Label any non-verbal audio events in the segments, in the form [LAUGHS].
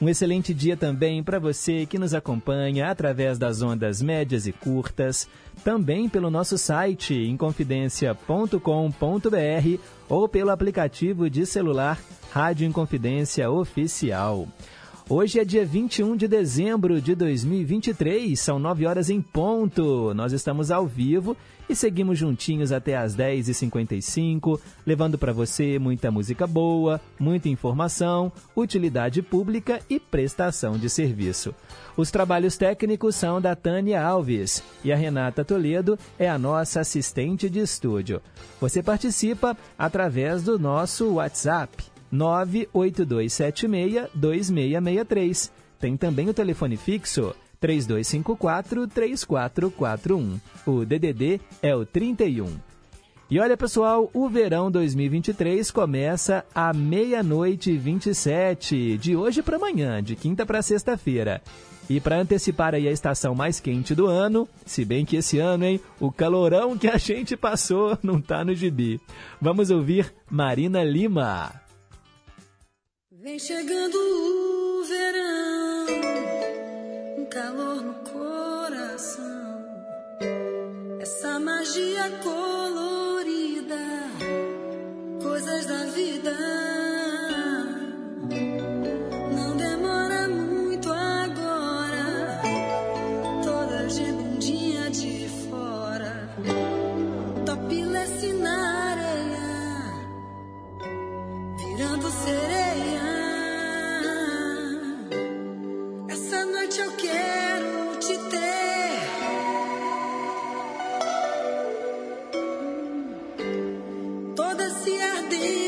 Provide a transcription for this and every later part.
Um excelente dia também para você que nos acompanha através das ondas médias e curtas, também pelo nosso site inconfidencia.com.br ou pelo aplicativo de celular Rádio Inconfidência Oficial. Hoje é dia 21 de dezembro de 2023, são 9 horas em ponto. Nós estamos ao vivo e seguimos juntinhos até às 10h55, levando para você muita música boa, muita informação, utilidade pública e prestação de serviço. Os trabalhos técnicos são da Tânia Alves e a Renata Toledo é a nossa assistente de estúdio. Você participa através do nosso WhatsApp 982762663. Tem também o telefone fixo 3254-3441. O DDD é o 31. E olha, pessoal, o verão 2023 começa à meia-noite e 27, de hoje para amanhã, de quinta para sexta-feira. E para antecipar aí a estação mais quente do ano, se bem que esse ano, hein, o calorão que a gente passou [LAUGHS] não tá no gibi. Vamos ouvir Marina Lima. Vem chegando o verão, um calor no coração, essa magia colorida, coisas da vida. Sereia. Essa noite eu quero te ter. Toda se ardendo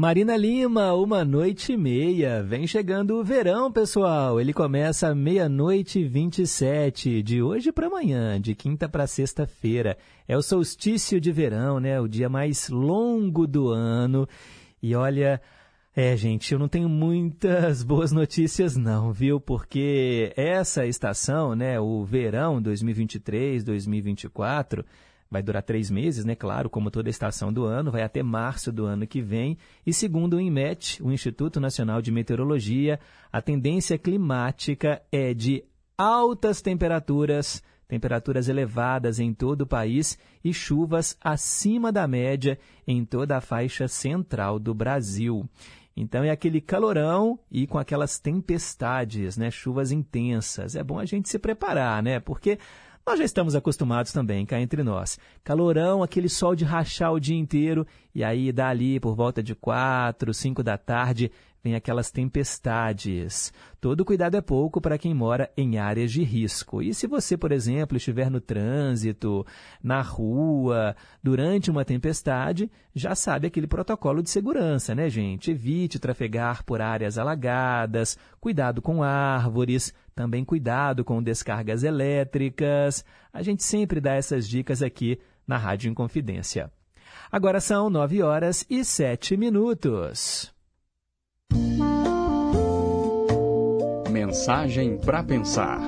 Marina Lima, uma noite e meia. Vem chegando o verão, pessoal. Ele começa meia-noite e 27, de hoje para amanhã, de quinta para sexta-feira. É o solstício de verão, né? O dia mais longo do ano. E olha, é, gente, eu não tenho muitas [LAUGHS] boas notícias não, viu? Porque essa estação, né, o verão 2023, 2024, Vai durar três meses, né? Claro, como toda estação do ano, vai até março do ano que vem. E segundo o INMET, o Instituto Nacional de Meteorologia, a tendência climática é de altas temperaturas, temperaturas elevadas em todo o país e chuvas acima da média em toda a faixa central do Brasil. Então é aquele calorão e com aquelas tempestades, né, chuvas intensas. É bom a gente se preparar, né? Porque nós já estamos acostumados também, cá entre nós. Calorão, aquele sol de rachar o dia inteiro, e aí dali por volta de quatro, cinco da tarde, vem aquelas tempestades. Todo cuidado é pouco para quem mora em áreas de risco. E se você, por exemplo, estiver no trânsito, na rua, durante uma tempestade, já sabe aquele protocolo de segurança, né, gente? Evite trafegar por áreas alagadas, cuidado com árvores, também cuidado com descargas elétricas. A gente sempre dá essas dicas aqui na Rádio Inconfidência. Agora são nove horas e sete minutos. Mensagem para pensar.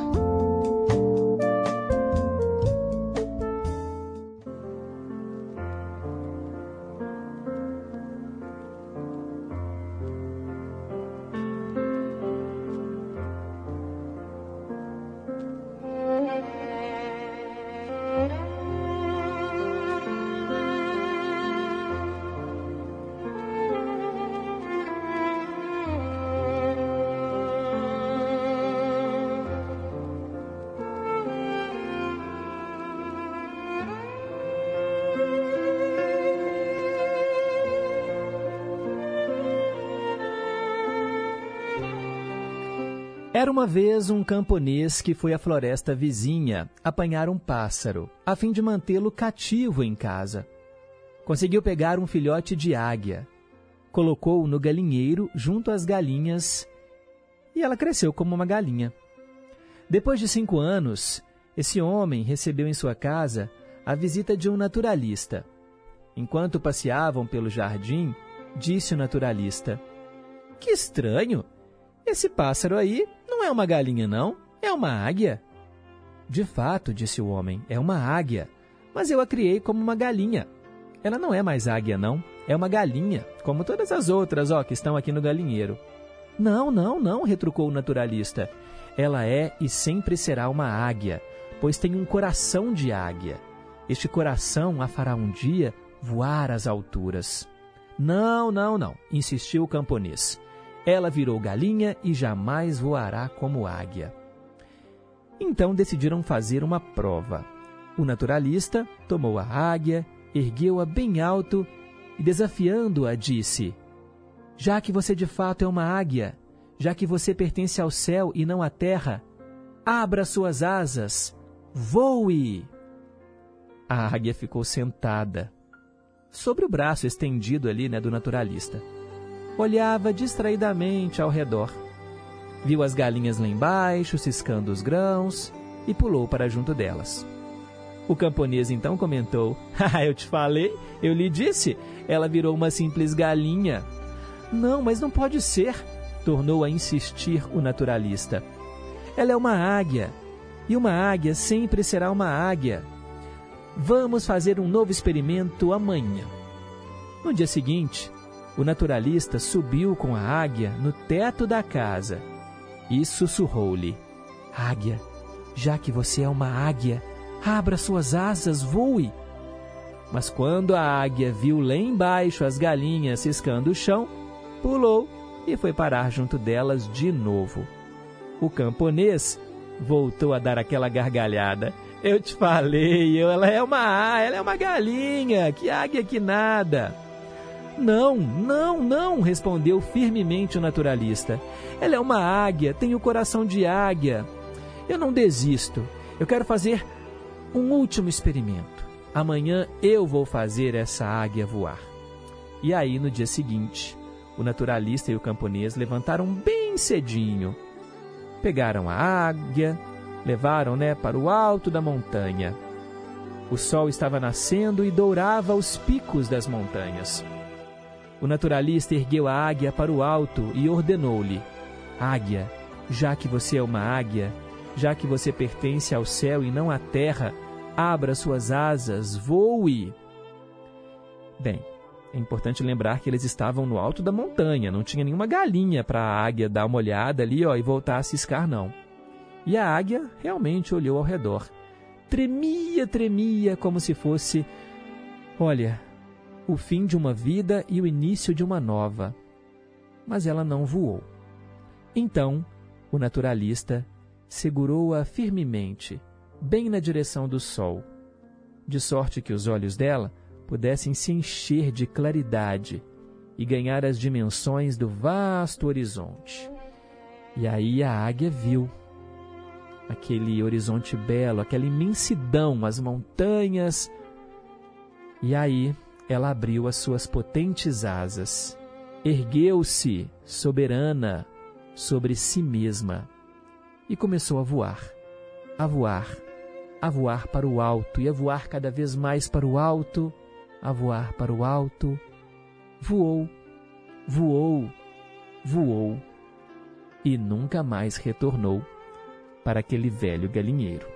Uma vez um camponês que foi à floresta vizinha apanhar um pássaro, a fim de mantê-lo cativo em casa. Conseguiu pegar um filhote de águia, colocou-o no galinheiro junto às galinhas e ela cresceu como uma galinha. Depois de cinco anos, esse homem recebeu em sua casa a visita de um naturalista. Enquanto passeavam pelo jardim, disse o naturalista: Que estranho! Esse pássaro aí não é uma galinha, não, é uma águia. De fato, disse o homem, é uma águia, mas eu a criei como uma galinha. Ela não é mais águia, não, é uma galinha, como todas as outras, ó, que estão aqui no galinheiro. Não, não, não, retrucou o naturalista. Ela é e sempre será uma águia, pois tem um coração de águia. Este coração a fará um dia voar às alturas. Não, não, não, insistiu o camponês. Ela virou galinha e jamais voará como águia. Então decidiram fazer uma prova. O naturalista tomou a águia, ergueu-a bem alto e, desafiando-a, disse: Já que você de fato é uma águia, já que você pertence ao céu e não à terra, abra suas asas, voe! A águia ficou sentada, sobre o braço estendido ali né, do naturalista olhava distraidamente ao redor. Viu as galinhas lá embaixo, ciscando os grãos, e pulou para junto delas. O camponês então comentou: Ah, eu te falei, eu lhe disse, ela virou uma simples galinha. Não, mas não pode ser, tornou a insistir o naturalista. Ela é uma águia, e uma águia sempre será uma águia. Vamos fazer um novo experimento amanhã. No dia seguinte, o naturalista subiu com a águia no teto da casa e sussurrou-lhe: Águia, já que você é uma águia, abra suas asas, voe. Mas quando a águia viu lá embaixo as galinhas ciscando o chão, pulou e foi parar junto delas de novo. O camponês voltou a dar aquela gargalhada. Eu te falei, ela é uma ela é uma galinha, que águia que nada. Não, não, não, respondeu firmemente o naturalista. Ela é uma águia, tem o coração de águia. Eu não desisto. Eu quero fazer um último experimento. Amanhã eu vou fazer essa águia voar. E aí, no dia seguinte, o naturalista e o camponês levantaram bem cedinho. Pegaram a águia, levaram né, para o alto da montanha. O sol estava nascendo e dourava os picos das montanhas. O naturalista ergueu a águia para o alto e ordenou-lhe: Águia, já que você é uma águia, já que você pertence ao céu e não à terra, abra suas asas, voe. Bem, é importante lembrar que eles estavam no alto da montanha, não tinha nenhuma galinha para a águia dar uma olhada ali ó, e voltar a ciscar, não. E a águia realmente olhou ao redor. Tremia, tremia, como se fosse. Olha, o fim de uma vida e o início de uma nova. Mas ela não voou. Então, o naturalista segurou-a firmemente, bem na direção do sol, de sorte que os olhos dela pudessem se encher de claridade e ganhar as dimensões do vasto horizonte. E aí a águia viu aquele horizonte belo, aquela imensidão, as montanhas. E aí ela abriu as suas potentes asas, ergueu-se, soberana, sobre si mesma e começou a voar, a voar, a voar para o alto e a voar cada vez mais para o alto, a voar para o alto. Voou, voou, voou e nunca mais retornou para aquele velho galinheiro.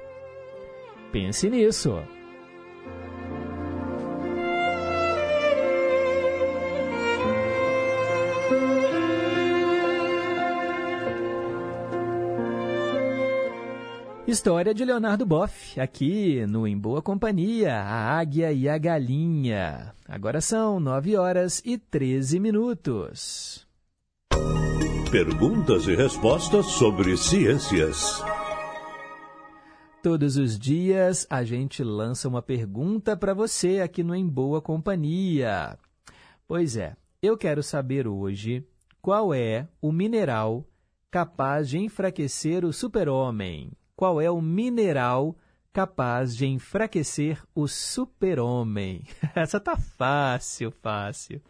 Pense nisso. História de Leonardo Boff, aqui no Em Boa Companhia, a Águia e a Galinha. Agora são 9 horas e 13 minutos. Perguntas e respostas sobre ciências. Todos os dias a gente lança uma pergunta para você aqui no Em Boa Companhia. Pois é, eu quero saber hoje qual é o mineral capaz de enfraquecer o super-homem qual é o mineral capaz de enfraquecer o super-homem. [LAUGHS] Essa tá fácil, fácil.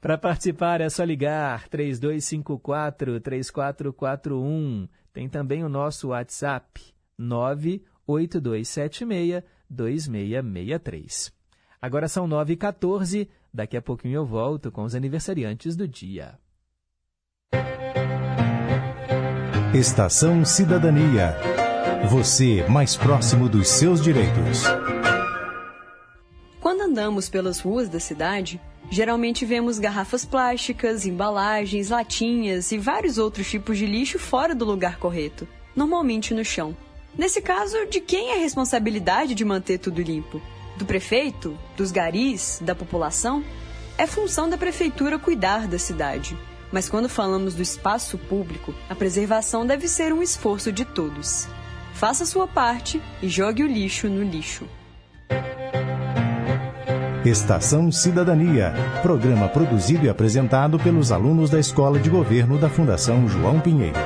Para participar é só ligar 3254-3441. Tem também o nosso WhatsApp 98276-2663. Agora são 9h14, daqui a pouquinho eu volto com os aniversariantes do dia. Estação Cidadania. Você mais próximo dos seus direitos. Quando andamos pelas ruas da cidade, geralmente vemos garrafas plásticas, embalagens, latinhas e vários outros tipos de lixo fora do lugar correto, normalmente no chão. Nesse caso, de quem é a responsabilidade de manter tudo limpo? Do prefeito? Dos garis? Da população? É função da prefeitura cuidar da cidade. Mas quando falamos do espaço público, a preservação deve ser um esforço de todos. Faça sua parte e jogue o lixo no lixo. Estação Cidadania, programa produzido e apresentado pelos alunos da Escola de Governo da Fundação João Pinheiro.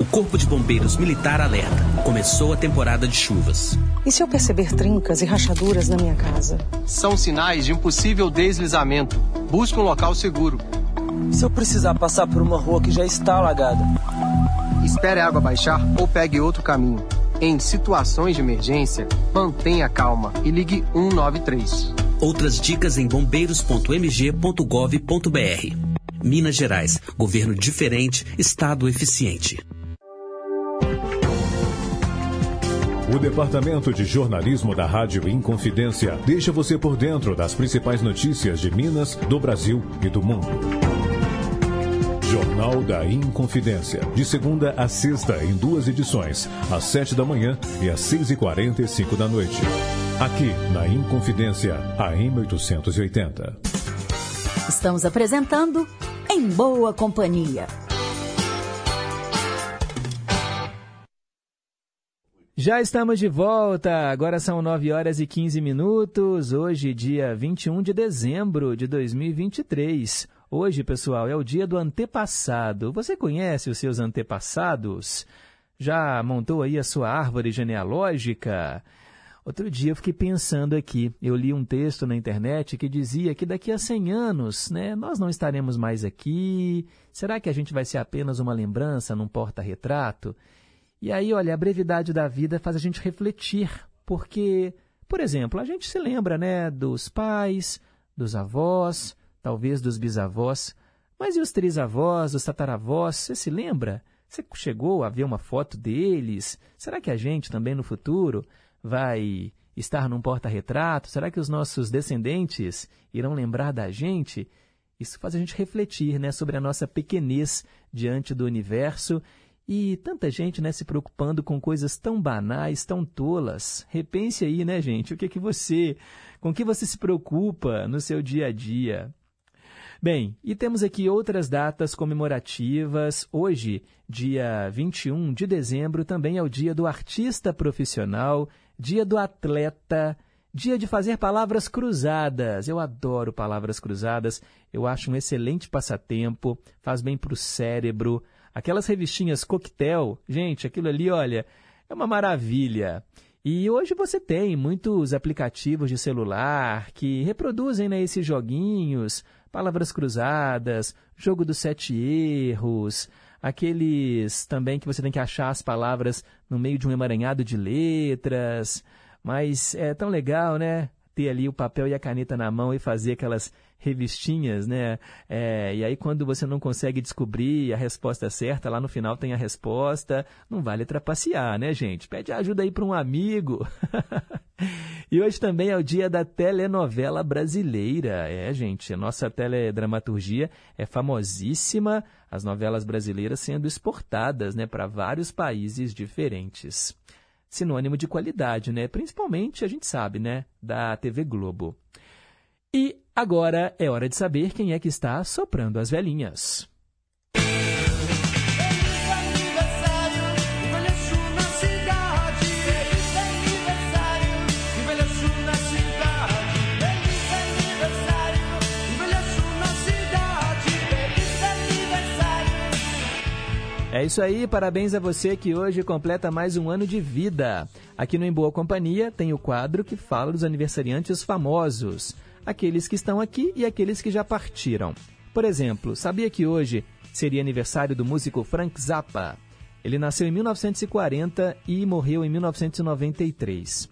O Corpo de Bombeiros Militar alerta. Começou a temporada de chuvas. E se eu perceber trincas e rachaduras na minha casa? São sinais de um possível deslizamento. Busque um local seguro. Se eu precisar passar por uma rua que já está alagada? Espere a água baixar ou pegue outro caminho. Em situações de emergência, mantenha calma e ligue 193. Outras dicas em bombeiros.mg.gov.br. Minas Gerais, governo diferente, estado eficiente. O Departamento de Jornalismo da Rádio Inconfidência deixa você por dentro das principais notícias de Minas, do Brasil e do mundo. Jornal da Inconfidência. De segunda a sexta, em duas edições, às sete da manhã e às seis e quarenta e cinco da noite. Aqui, na Inconfidência, AM 880. Estamos apresentando Em Boa Companhia. Já estamos de volta, agora são 9 horas e 15 minutos, hoje, dia 21 de dezembro de 2023. Hoje, pessoal, é o dia do antepassado. Você conhece os seus antepassados? Já montou aí a sua árvore genealógica? Outro dia eu fiquei pensando aqui, eu li um texto na internet que dizia que daqui a 100 anos, né, nós não estaremos mais aqui. Será que a gente vai ser apenas uma lembrança num porta-retrato? E aí, olha, a brevidade da vida faz a gente refletir, porque, por exemplo, a gente se lembra, né, dos pais, dos avós, talvez dos bisavós, mas e os trisavós, os tataravós, você se lembra? Você chegou a ver uma foto deles? Será que a gente também no futuro vai estar num porta-retrato? Será que os nossos descendentes irão lembrar da gente? Isso faz a gente refletir né, sobre a nossa pequenez diante do universo e tanta gente né, se preocupando com coisas tão banais, tão tolas. Repense aí, né, gente? O que, que você, com que você se preocupa no seu dia a dia? Bem, e temos aqui outras datas comemorativas. Hoje, dia 21 de dezembro, também é o dia do artista profissional, dia do atleta, dia de fazer palavras cruzadas. Eu adoro palavras cruzadas, eu acho um excelente passatempo, faz bem para o cérebro. Aquelas revistinhas coquetel, gente, aquilo ali, olha, é uma maravilha. E hoje você tem muitos aplicativos de celular que reproduzem né, esses joguinhos, palavras cruzadas, jogo dos sete erros, aqueles também que você tem que achar as palavras no meio de um emaranhado de letras. Mas é tão legal, né? Ter ali o papel e a caneta na mão e fazer aquelas revistinhas, né? É, e aí, quando você não consegue descobrir a resposta certa, lá no final tem a resposta. Não vale trapacear, né, gente? Pede ajuda aí para um amigo. [LAUGHS] e hoje também é o dia da telenovela brasileira. É, gente, a nossa teledramaturgia é famosíssima, as novelas brasileiras sendo exportadas né, para vários países diferentes. Sinônimo de qualidade, né? Principalmente, a gente sabe, né? Da TV Globo. E agora é hora de saber quem é que está soprando as velhinhas. É isso aí, parabéns a você que hoje completa mais um ano de vida. Aqui no Em Boa Companhia tem o quadro que fala dos aniversariantes famosos aqueles que estão aqui e aqueles que já partiram. Por exemplo, sabia que hoje seria aniversário do músico Frank Zappa? Ele nasceu em 1940 e morreu em 1993.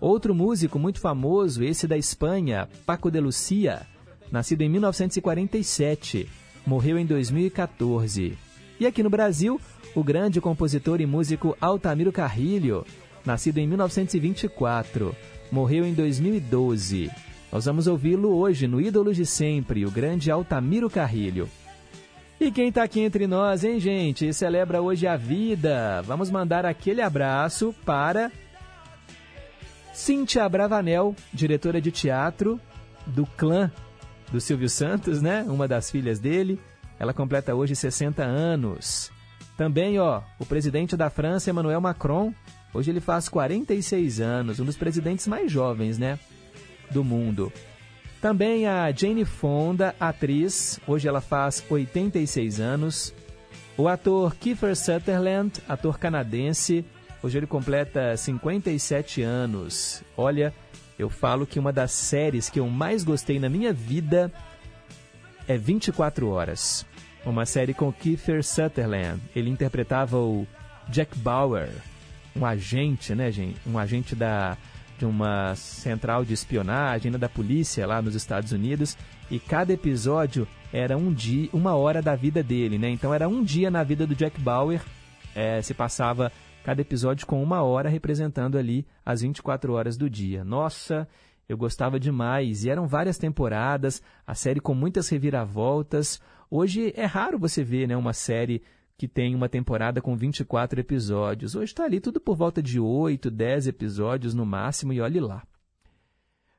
Outro músico muito famoso, esse da Espanha, Paco de Lucia, nascido em 1947, morreu em 2014. E aqui no Brasil, o grande compositor e músico Altamiro Carrilho, nascido em 1924, morreu em 2012. Nós vamos ouvi-lo hoje no Ídolos de Sempre, o grande Altamiro Carrilho. E quem está aqui entre nós, hein, gente? Celebra hoje a vida. Vamos mandar aquele abraço para Cíntia Bravanel, diretora de teatro do clã do Silvio Santos, né? Uma das filhas dele. Ela completa hoje 60 anos. Também, ó, o presidente da França, Emmanuel Macron, hoje ele faz 46 anos, um dos presidentes mais jovens, né? Do mundo. Também a Jane Fonda, atriz, hoje ela faz 86 anos. O ator Kiefer Sutherland, ator canadense, hoje ele completa 57 anos. Olha, eu falo que uma das séries que eu mais gostei na minha vida é 24 Horas. Uma série com Kiefer Sutherland. Ele interpretava o Jack Bauer, um agente, né, gente? Um agente da de uma central de espionagem né, da polícia lá nos Estados Unidos e cada episódio era um dia, uma hora da vida dele, né? Então era um dia na vida do Jack Bauer, é, se passava cada episódio com uma hora representando ali as 24 horas do dia. Nossa, eu gostava demais e eram várias temporadas, a série com muitas reviravoltas. Hoje é raro você ver, né, uma série que tem uma temporada com 24 episódios. Hoje está ali tudo por volta de 8, 10 episódios no máximo, e olhe lá.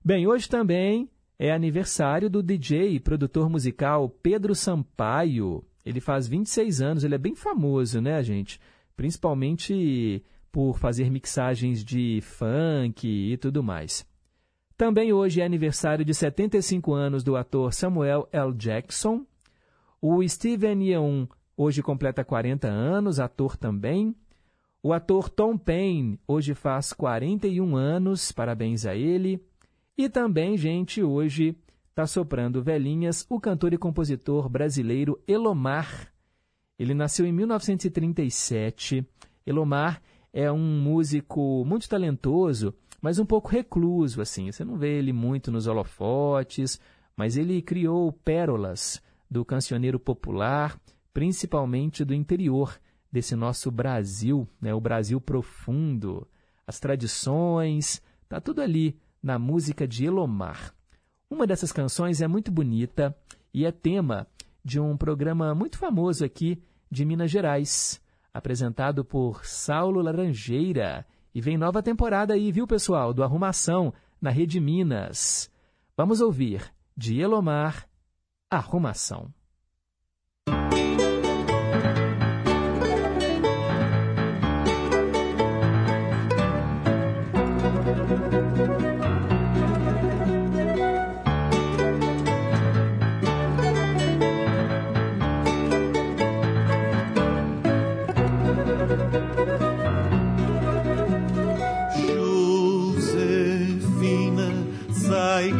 Bem, hoje também é aniversário do DJ e produtor musical Pedro Sampaio. Ele faz 26 anos, ele é bem famoso, né, gente? Principalmente por fazer mixagens de funk e tudo mais. Também hoje é aniversário de 75 anos do ator Samuel L. Jackson. O Steven Yeun hoje completa 40 anos, ator também. O ator Tom Payne hoje faz 41 anos, parabéns a ele. E também, gente, hoje está soprando velhinhas o cantor e compositor brasileiro Elomar. Ele nasceu em 1937. Elomar é um músico muito talentoso, mas um pouco recluso, assim. Você não vê ele muito nos holofotes, mas ele criou pérolas do cancioneiro popular, principalmente do interior desse nosso Brasil, né? o Brasil profundo, as tradições, tá tudo ali na música de Elomar. Uma dessas canções é muito bonita e é tema de um programa muito famoso aqui de Minas Gerais, apresentado por Saulo Laranjeira. E vem nova temporada aí, viu, pessoal, do Arrumação na Rede Minas. Vamos ouvir de Elomar, Arrumação.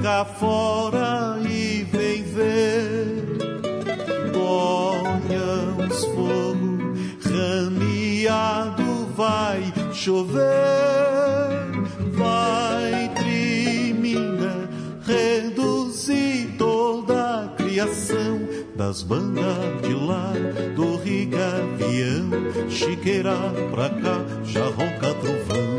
Cá fora e vem ver. Olha os fogo rameado, vai chover, vai trimina, reduzir toda a criação das bandas de lá, do rigavião, chiqueira pra cá, já ronca trovão.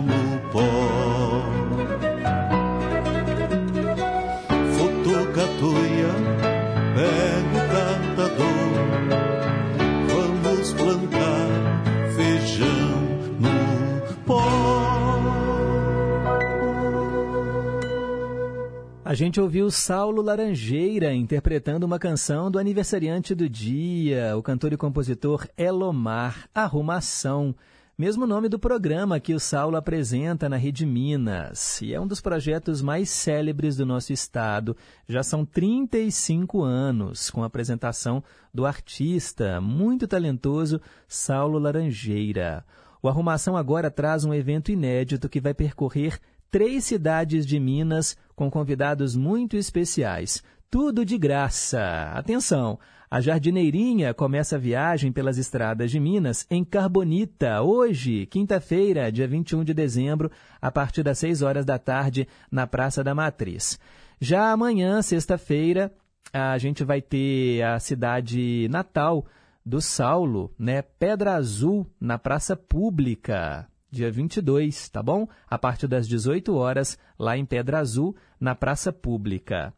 A gente ouviu Saulo Laranjeira interpretando uma canção do aniversariante do dia, o cantor e compositor Elomar, Arrumação. Mesmo nome do programa que o Saulo apresenta na Rede Minas. E é um dos projetos mais célebres do nosso estado. Já são 35 anos com a apresentação do artista muito talentoso Saulo Laranjeira. O Arrumação agora traz um evento inédito que vai percorrer três cidades de Minas com convidados muito especiais. Tudo de graça. Atenção! A Jardineirinha começa a viagem pelas estradas de Minas em Carbonita, hoje, quinta-feira, dia 21 de dezembro, a partir das 6 horas da tarde, na Praça da Matriz. Já amanhã, sexta-feira, a gente vai ter a cidade natal do Saulo, né? Pedra Azul, na Praça Pública dia 22, tá bom? A partir das 18 horas, lá em Pedra Azul, na Praça Pública.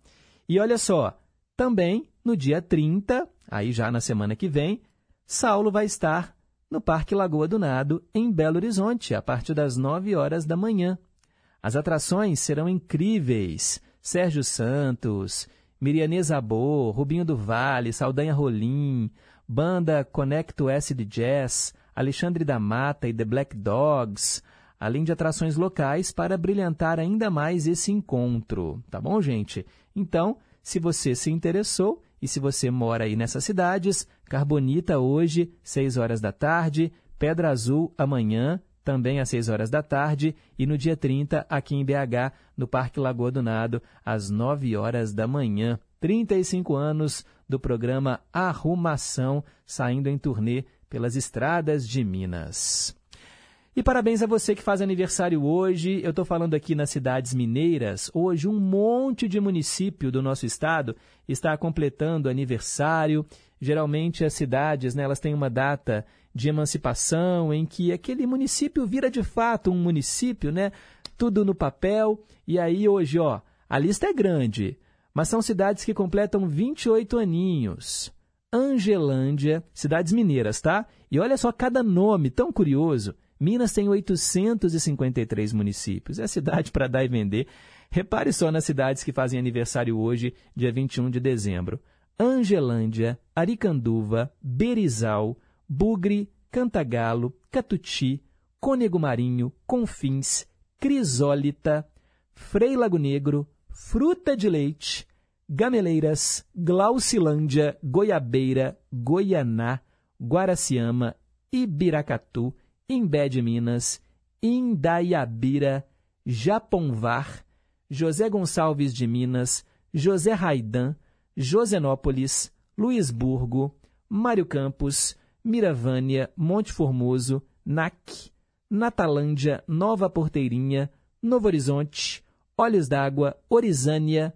E olha só, também no dia 30, aí já na semana que vem, Saulo vai estar no Parque Lagoa do Nado, em Belo Horizonte, a partir das 9 horas da manhã. As atrações serão incríveis. Sérgio Santos, Miriane Zabor, Rubinho do Vale, Saldanha Rolim, banda Connect Acid Jazz, Alexandre da Mata e The Black Dogs, além de atrações locais para brilhantar ainda mais esse encontro. Tá bom, gente? Então, se você se interessou e se você mora aí nessas cidades, Carbonita hoje, 6 horas da tarde, Pedra Azul amanhã, também às 6 horas da tarde, e no dia 30, aqui em BH, no Parque Lagoa do Nado, às 9 horas da manhã. 35 anos do programa Arrumação, saindo em turnê pelas estradas de Minas. E parabéns a você que faz aniversário hoje. Eu estou falando aqui nas cidades mineiras. Hoje, um monte de município do nosso estado está completando aniversário. Geralmente, as cidades né, elas têm uma data de emancipação em que aquele município vira de fato um município, né? Tudo no papel. E aí, hoje, ó, a lista é grande, mas são cidades que completam 28 aninhos. Angelândia, cidades mineiras, tá? E olha só cada nome tão curioso. Minas tem 853 municípios. É cidade para dar e vender. Repare só nas cidades que fazem aniversário hoje, dia 21 de dezembro. Angelândia, Aricanduva, Berizal, Bugre, Cantagalo, Catuti, Cônego Marinho, Confins, Crisólita, Frei Lago Negro, Fruta de Leite, Gameleiras, Glaucilândia, Goiabeira, Goianá, Guaraciama, Ibiracatu, Imbé de Minas, Indaiabira, Japonvar, José Gonçalves de Minas, José Raidan, Josenópolis, Luisburgo, Mário Campos, Miravânia, Monte Formoso, NAC, Natalândia, Nova Porteirinha, Novo Horizonte, Olhos d'Água, Orizânia,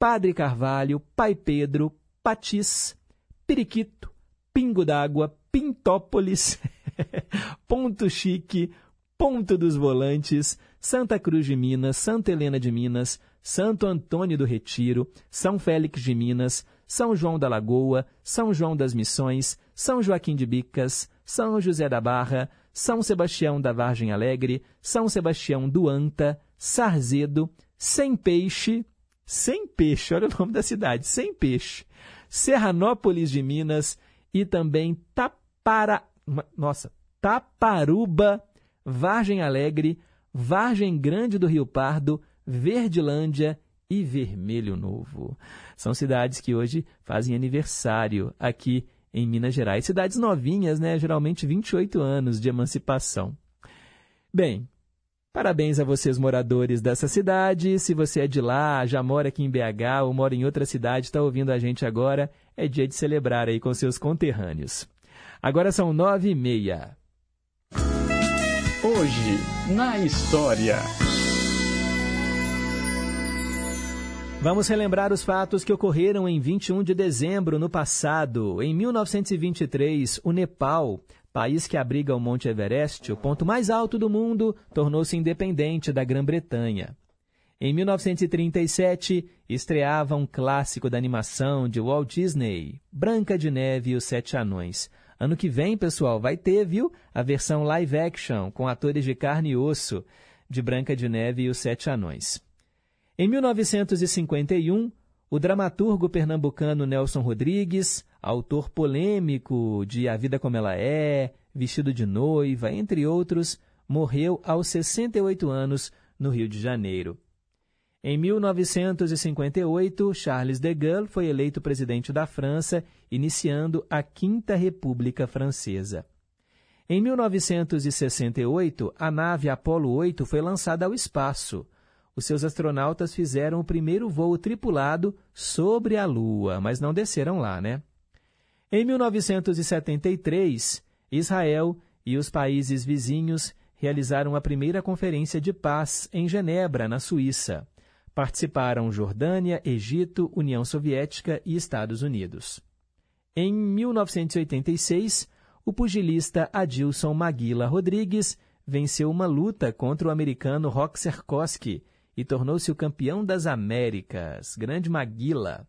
Padre Carvalho, Pai Pedro, Patis, Periquito, Pingo d'Água, Pintópolis, [LAUGHS] Ponto Chique, Ponto dos Volantes, Santa Cruz de Minas, Santa Helena de Minas, Santo Antônio do Retiro, São Félix de Minas, São João da Lagoa, São João das Missões, São Joaquim de Bicas, São José da Barra, São Sebastião da Vargem Alegre, São Sebastião do Anta, Sarzedo, Sem Peixe, sem Peixe, olha o nome da cidade, Sem Peixe, Serranópolis de Minas e também Tapara, nossa, Taparuba, Vargem Alegre, Vargem Grande do Rio Pardo, Verdilândia e Vermelho Novo. São cidades que hoje fazem aniversário aqui em Minas Gerais. Cidades novinhas, né? Geralmente 28 anos de emancipação. Bem, Parabéns a vocês, moradores dessa cidade. Se você é de lá, já mora aqui em BH ou mora em outra cidade, está ouvindo a gente agora, é dia de celebrar aí com seus conterrâneos. Agora são nove e meia. Hoje, na história. Vamos relembrar os fatos que ocorreram em 21 de dezembro no passado. Em 1923, o Nepal, país que abriga o Monte Everest, o ponto mais alto do mundo, tornou-se independente da Grã-Bretanha. Em 1937, estreava um clássico da animação de Walt Disney, Branca de Neve e os Sete Anões. Ano que vem, pessoal, vai ter, viu, a versão live action com atores de carne e osso de Branca de Neve e os Sete Anões. Em 1951, o dramaturgo pernambucano Nelson Rodrigues, autor polêmico de A Vida Como Ela É, Vestido de Noiva, entre outros, morreu aos 68 anos no Rio de Janeiro. Em 1958, Charles de Gaulle foi eleito presidente da França, iniciando a Quinta República Francesa. Em 1968, a nave Apollo 8 foi lançada ao espaço os seus astronautas fizeram o primeiro voo tripulado sobre a Lua, mas não desceram lá, né? Em 1973, Israel e os países vizinhos realizaram a primeira conferência de paz em Genebra, na Suíça. Participaram Jordânia, Egito, União Soviética e Estados Unidos. Em 1986, o pugilista Adilson Maguila Rodrigues venceu uma luta contra o americano Roxer Koski e tornou-se o campeão das Américas, Grande Maguila.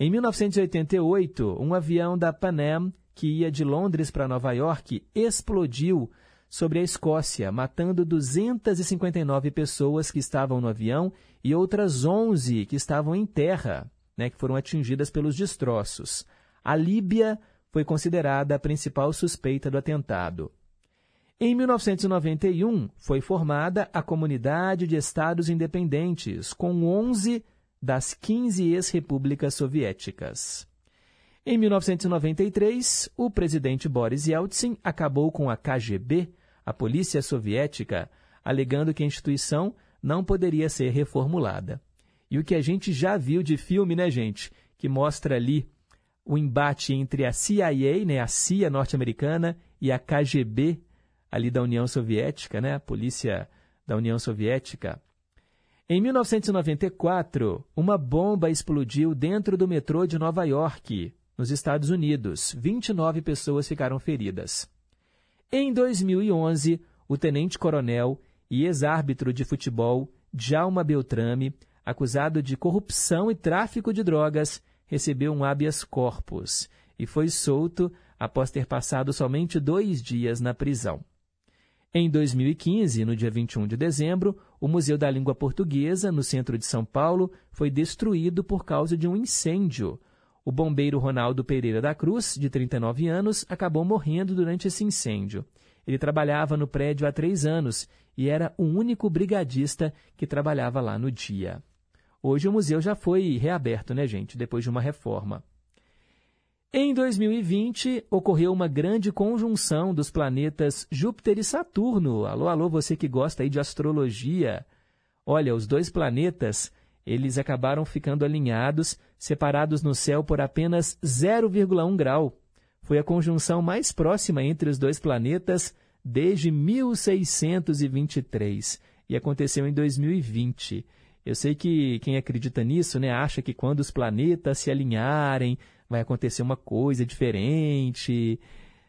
Em 1988, um avião da Pan que ia de Londres para Nova York, explodiu sobre a Escócia, matando 259 pessoas que estavam no avião e outras 11 que estavam em terra, né, que foram atingidas pelos destroços. A Líbia foi considerada a principal suspeita do atentado. Em 1991, foi formada a Comunidade de Estados Independentes, com 11 das 15 ex-repúblicas soviéticas. Em 1993, o presidente Boris Yeltsin acabou com a KGB, a polícia soviética, alegando que a instituição não poderia ser reformulada. E o que a gente já viu de filme, né, gente? Que mostra ali o embate entre a CIA, né, a CIA norte-americana, e a KGB ali da União Soviética, né? a polícia da União Soviética. Em 1994, uma bomba explodiu dentro do metrô de Nova York, nos Estados Unidos. 29 pessoas ficaram feridas. Em 2011, o tenente-coronel e ex-árbitro de futebol Djalma Beltrame, acusado de corrupção e tráfico de drogas, recebeu um habeas corpus e foi solto após ter passado somente dois dias na prisão. Em 2015, no dia 21 de dezembro, o Museu da Língua Portuguesa, no centro de São Paulo, foi destruído por causa de um incêndio. O bombeiro Ronaldo Pereira da Cruz, de 39 anos, acabou morrendo durante esse incêndio. Ele trabalhava no prédio há três anos e era o único brigadista que trabalhava lá no dia. Hoje o museu já foi reaberto, né, gente, depois de uma reforma. Em 2020, ocorreu uma grande conjunção dos planetas Júpiter e Saturno. Alô, alô, você que gosta aí de astrologia. Olha, os dois planetas, eles acabaram ficando alinhados, separados no céu por apenas 0,1 grau. Foi a conjunção mais próxima entre os dois planetas desde 1623 e aconteceu em 2020. Eu sei que quem acredita nisso, né, acha que quando os planetas se alinharem, vai acontecer uma coisa diferente.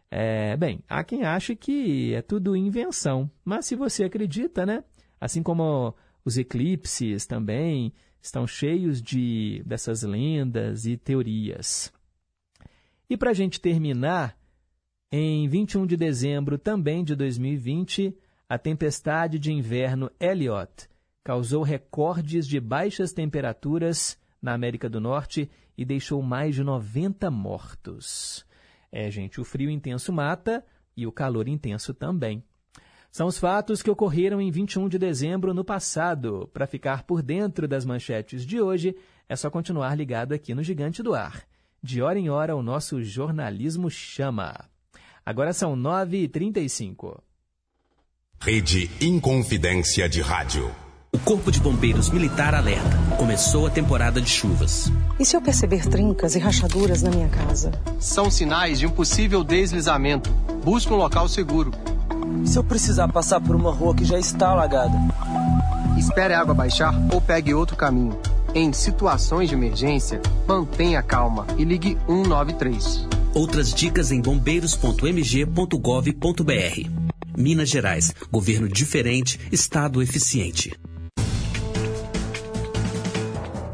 É, bem, há quem ache que é tudo invenção, mas se você acredita, né? Assim como os eclipses também estão cheios de dessas lendas e teorias. E para a gente terminar, em 21 de dezembro também de 2020, a tempestade de inverno Elliott causou recordes de baixas temperaturas na América do Norte e deixou mais de 90 mortos. É, gente, o frio intenso mata e o calor intenso também. São os fatos que ocorreram em 21 de dezembro no passado. Para ficar por dentro das manchetes de hoje, é só continuar ligado aqui no Gigante do Ar. De hora em hora, o nosso jornalismo chama. Agora são 9h35. Rede Inconfidência de Rádio. O Corpo de Bombeiros Militar alerta. Começou a temporada de chuvas. E se eu perceber trincas e rachaduras na minha casa? São sinais de um possível deslizamento. Busque um local seguro. E se eu precisar passar por uma rua que já está alagada? Espere a água baixar ou pegue outro caminho. Em situações de emergência, mantenha calma e ligue 193. Outras dicas em bombeiros.mg.gov.br. Minas Gerais, governo diferente, estado eficiente.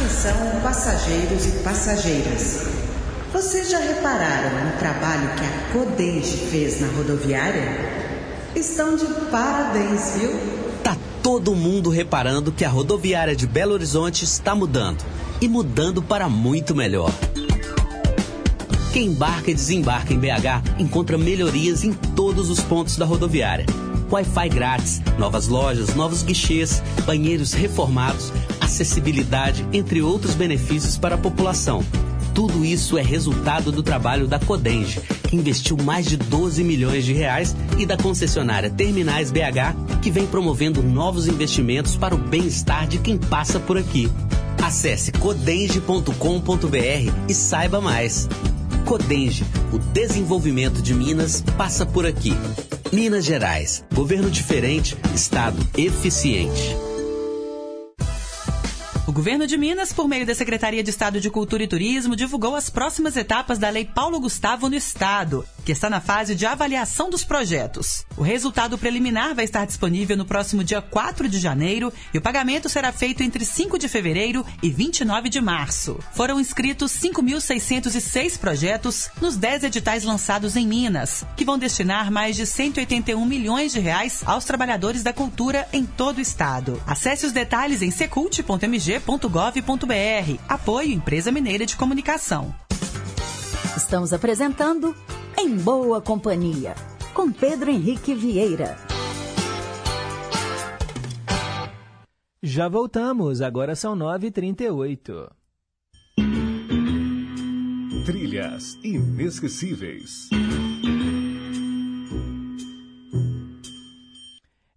Atenção, passageiros e passageiras. Vocês já repararam no trabalho que a Codenge fez na rodoviária? Estão de parabéns, viu? Tá todo mundo reparando que a rodoviária de Belo Horizonte está mudando e mudando para muito melhor. Quem embarca e desembarca em BH encontra melhorias em todos os pontos da rodoviária. Wi-Fi grátis, novas lojas, novos guichês, banheiros reformados, acessibilidade, entre outros benefícios para a população. Tudo isso é resultado do trabalho da Codenge, que investiu mais de 12 milhões de reais, e da concessionária Terminais BH, que vem promovendo novos investimentos para o bem-estar de quem passa por aqui. Acesse codenge.com.br e saiba mais. Codenge, o desenvolvimento de Minas passa por aqui. Minas Gerais, governo diferente, estado eficiente. O governo de Minas, por meio da Secretaria de Estado de Cultura e Turismo, divulgou as próximas etapas da Lei Paulo Gustavo no Estado, que está na fase de avaliação dos projetos. O resultado preliminar vai estar disponível no próximo dia 4 de janeiro e o pagamento será feito entre 5 de fevereiro e 29 de março. Foram inscritos 5.606 projetos nos 10 editais lançados em Minas, que vão destinar mais de 181 milhões de reais aos trabalhadores da cultura em todo o estado. Acesse os detalhes em secult.mg minas.gov.br. Apoio Empresa Mineira de Comunicação. Estamos apresentando Em Boa Companhia, com Pedro Henrique Vieira. Já voltamos, agora são 9h38. Trilhas inesquecíveis.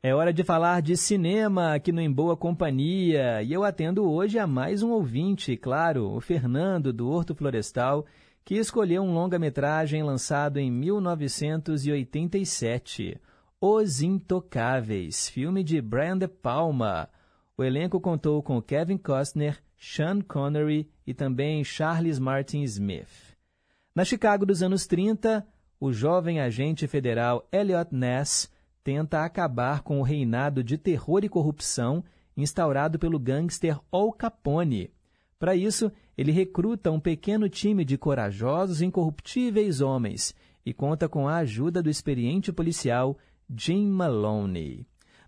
É hora de falar de cinema aqui no Em Boa Companhia e eu atendo hoje a mais um ouvinte, claro, o Fernando do Horto Florestal, que escolheu um longa-metragem lançado em 1987, Os Intocáveis, filme de Brian De Palma. O elenco contou com Kevin Costner, Sean Connery e também Charles Martin Smith. Na Chicago dos anos 30, o jovem agente federal Elliot Ness tenta acabar com o reinado de terror e corrupção instaurado pelo gangster Al Capone. Para isso, ele recruta um pequeno time de corajosos e incorruptíveis homens e conta com a ajuda do experiente policial Jim Maloney.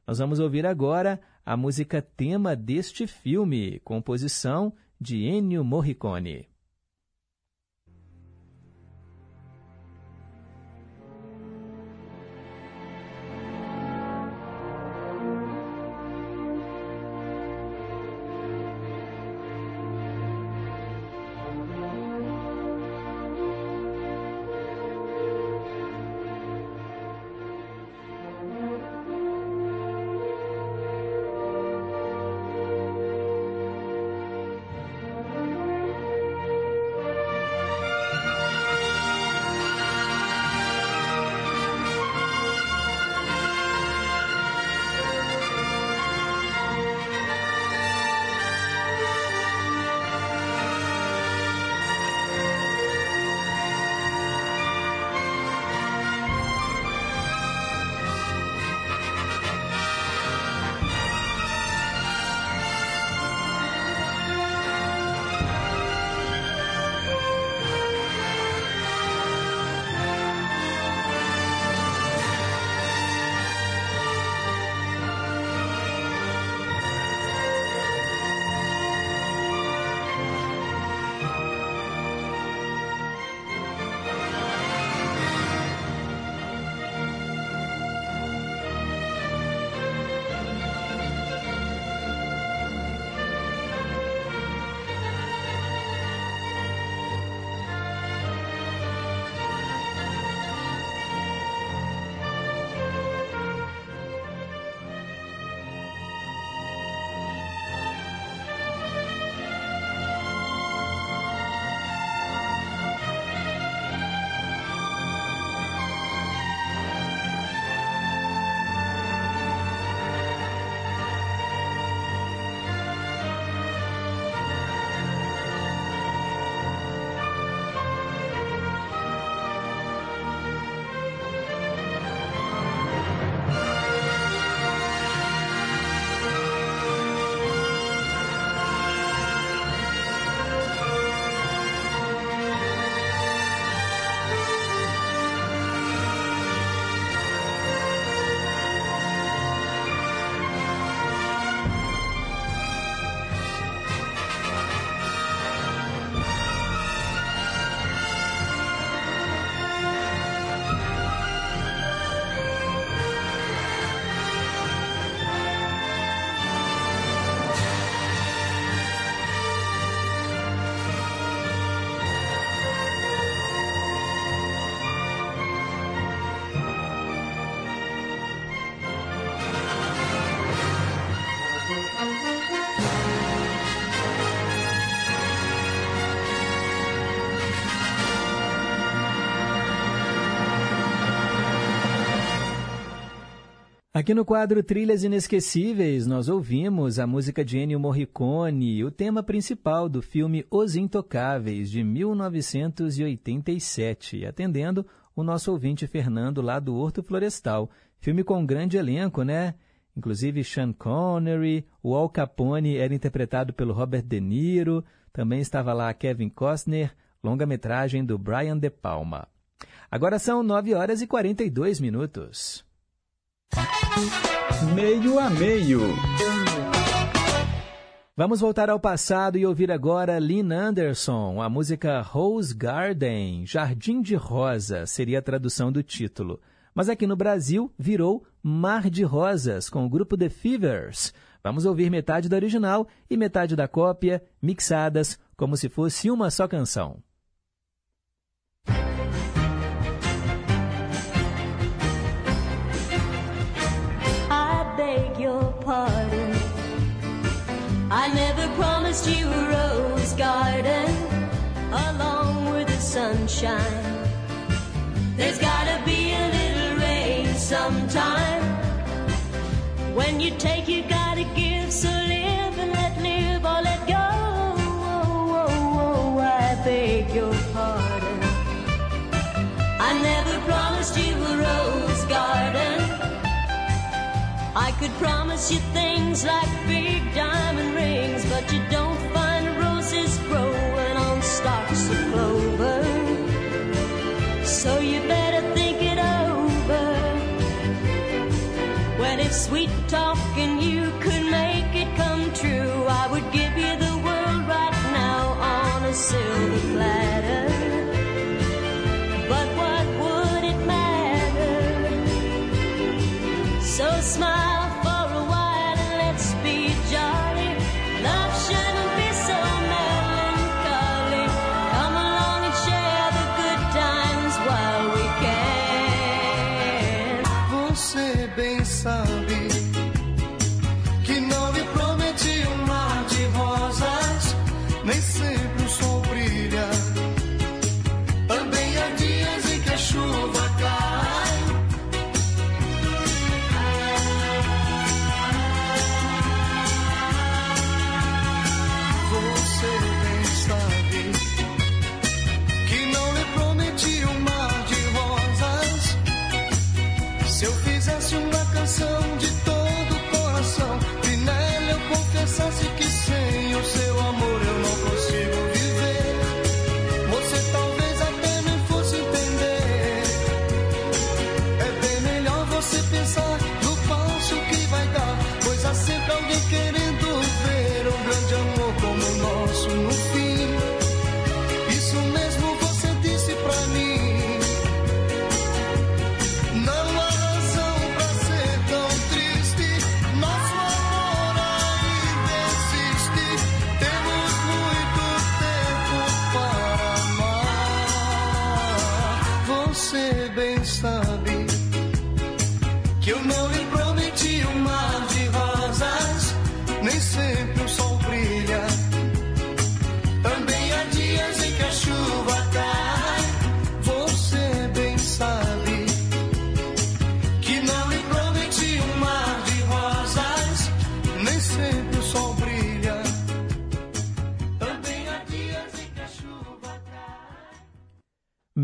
Nós vamos ouvir agora a música tema deste filme, composição de Ennio Morricone. Aqui no quadro Trilhas Inesquecíveis, nós ouvimos a música de Ennio Morricone, o tema principal do filme Os Intocáveis, de 1987, atendendo o nosso ouvinte Fernando lá do Horto Florestal. Filme com um grande elenco, né? Inclusive Sean Connery, o Al Capone era interpretado pelo Robert De Niro, também estava lá Kevin Costner, longa-metragem do Brian De Palma. Agora são 9 horas e 42 minutos. Meio a meio. Vamos voltar ao passado e ouvir agora Lynn Anderson, a música Rose Garden, Jardim de Rosa, seria a tradução do título. Mas aqui no Brasil virou Mar de Rosas, com o grupo The Fevers. Vamos ouvir metade da original e metade da cópia, mixadas como se fosse uma só canção. Promised you a rose garden along with the sunshine. There's gotta be a little rain sometime. When you take, you gotta give. So live and let live or let go. Oh, oh, oh, I beg your pardon. I never promised you a rose garden. I could promise you things like big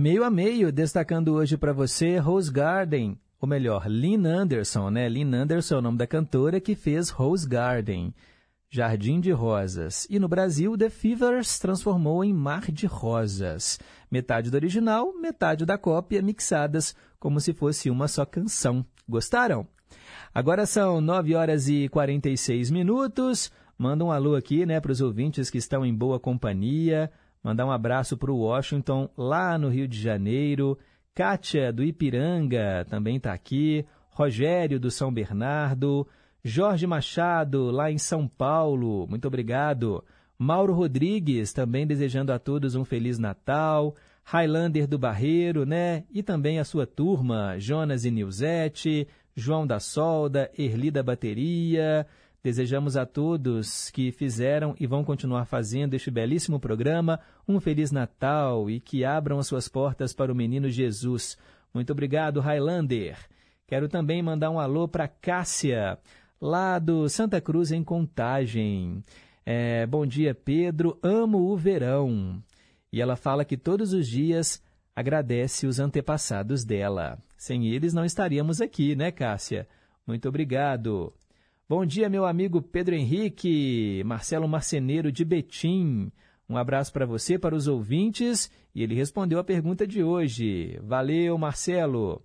Meio a meio, destacando hoje para você Rose Garden, ou melhor, Lynn Anderson, né? Lynn Anderson é o nome da cantora que fez Rose Garden, Jardim de Rosas. E no Brasil, The Fevers transformou em Mar de Rosas. Metade do original, metade da cópia, mixadas como se fosse uma só canção. Gostaram? Agora são 9 horas e 46 minutos. Manda um alô aqui né, para os ouvintes que estão em boa companhia. Mandar um abraço para o Washington, lá no Rio de Janeiro. Kátia, do Ipiranga, também está aqui. Rogério, do São Bernardo. Jorge Machado, lá em São Paulo. Muito obrigado. Mauro Rodrigues, também desejando a todos um Feliz Natal. Highlander do Barreiro, né? E também a sua turma, Jonas e Nilzete, João da Solda, Erli da Bateria. Desejamos a todos que fizeram e vão continuar fazendo este belíssimo programa um Feliz Natal e que abram as suas portas para o menino Jesus. Muito obrigado, Highlander. Quero também mandar um alô para Cássia, lá do Santa Cruz, em Contagem. É, bom dia, Pedro. Amo o verão. E ela fala que todos os dias agradece os antepassados dela. Sem eles não estaríamos aqui, né, Cássia? Muito obrigado. Bom dia, meu amigo Pedro Henrique, Marcelo Marceneiro de Betim. Um abraço para você, para os ouvintes, e ele respondeu a pergunta de hoje. Valeu, Marcelo.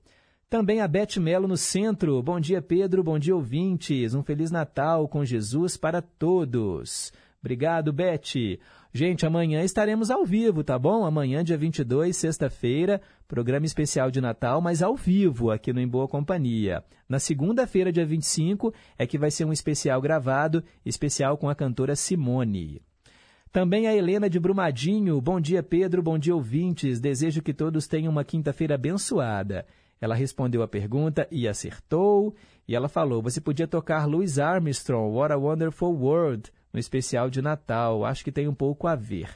Também a Beth Melo no centro. Bom dia, Pedro. Bom dia, ouvintes. Um Feliz Natal com Jesus para todos. Obrigado, Beth. Gente, amanhã estaremos ao vivo, tá bom? Amanhã, dia 22, sexta-feira, programa especial de Natal, mas ao vivo, aqui no Em Boa Companhia. Na segunda-feira, dia 25, é que vai ser um especial gravado, especial com a cantora Simone. Também a Helena de Brumadinho. Bom dia, Pedro. Bom dia, ouvintes. Desejo que todos tenham uma quinta-feira abençoada. Ela respondeu a pergunta e acertou. E ela falou: Você podia tocar Louis Armstrong, What a Wonderful World, no especial de Natal. Acho que tem um pouco a ver.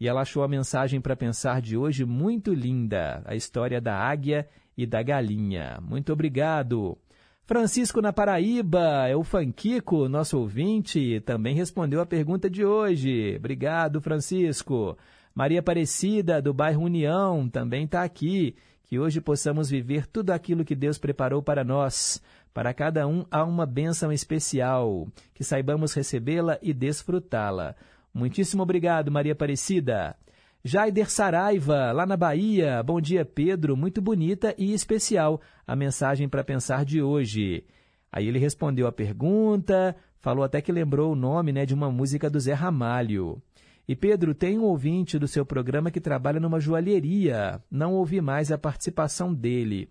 E ela achou a mensagem para pensar de hoje muito linda: a história da águia e da galinha. Muito obrigado. Francisco na Paraíba, é o Fanquico, nosso ouvinte, também respondeu a pergunta de hoje. Obrigado, Francisco. Maria Aparecida, do bairro União, também está aqui que hoje possamos viver tudo aquilo que Deus preparou para nós. Para cada um há uma bênção especial, que saibamos recebê-la e desfrutá-la. Muitíssimo obrigado, Maria Aparecida. Jaider Saraiva, lá na Bahia. Bom dia, Pedro. Muito bonita e especial a mensagem para pensar de hoje. Aí ele respondeu a pergunta, falou até que lembrou o nome né, de uma música do Zé Ramalho. E Pedro, tem um ouvinte do seu programa que trabalha numa joalheria. Não ouvi mais a participação dele.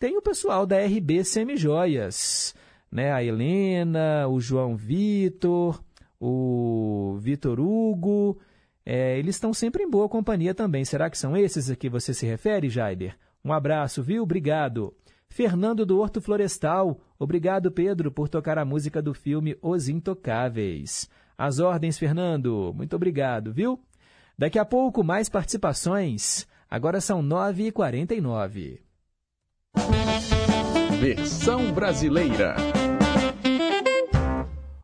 Tem o pessoal da RB Semijoias, né? A Helena, o João Vitor, o Vitor Hugo. É, eles estão sempre em boa companhia também. Será que são esses a que você se refere, Jaider? Um abraço, viu? Obrigado. Fernando do Horto Florestal. Obrigado, Pedro, por tocar a música do filme Os Intocáveis. As ordens, Fernando. Muito obrigado, viu? Daqui a pouco, mais participações. Agora são 9h49. Versão brasileira.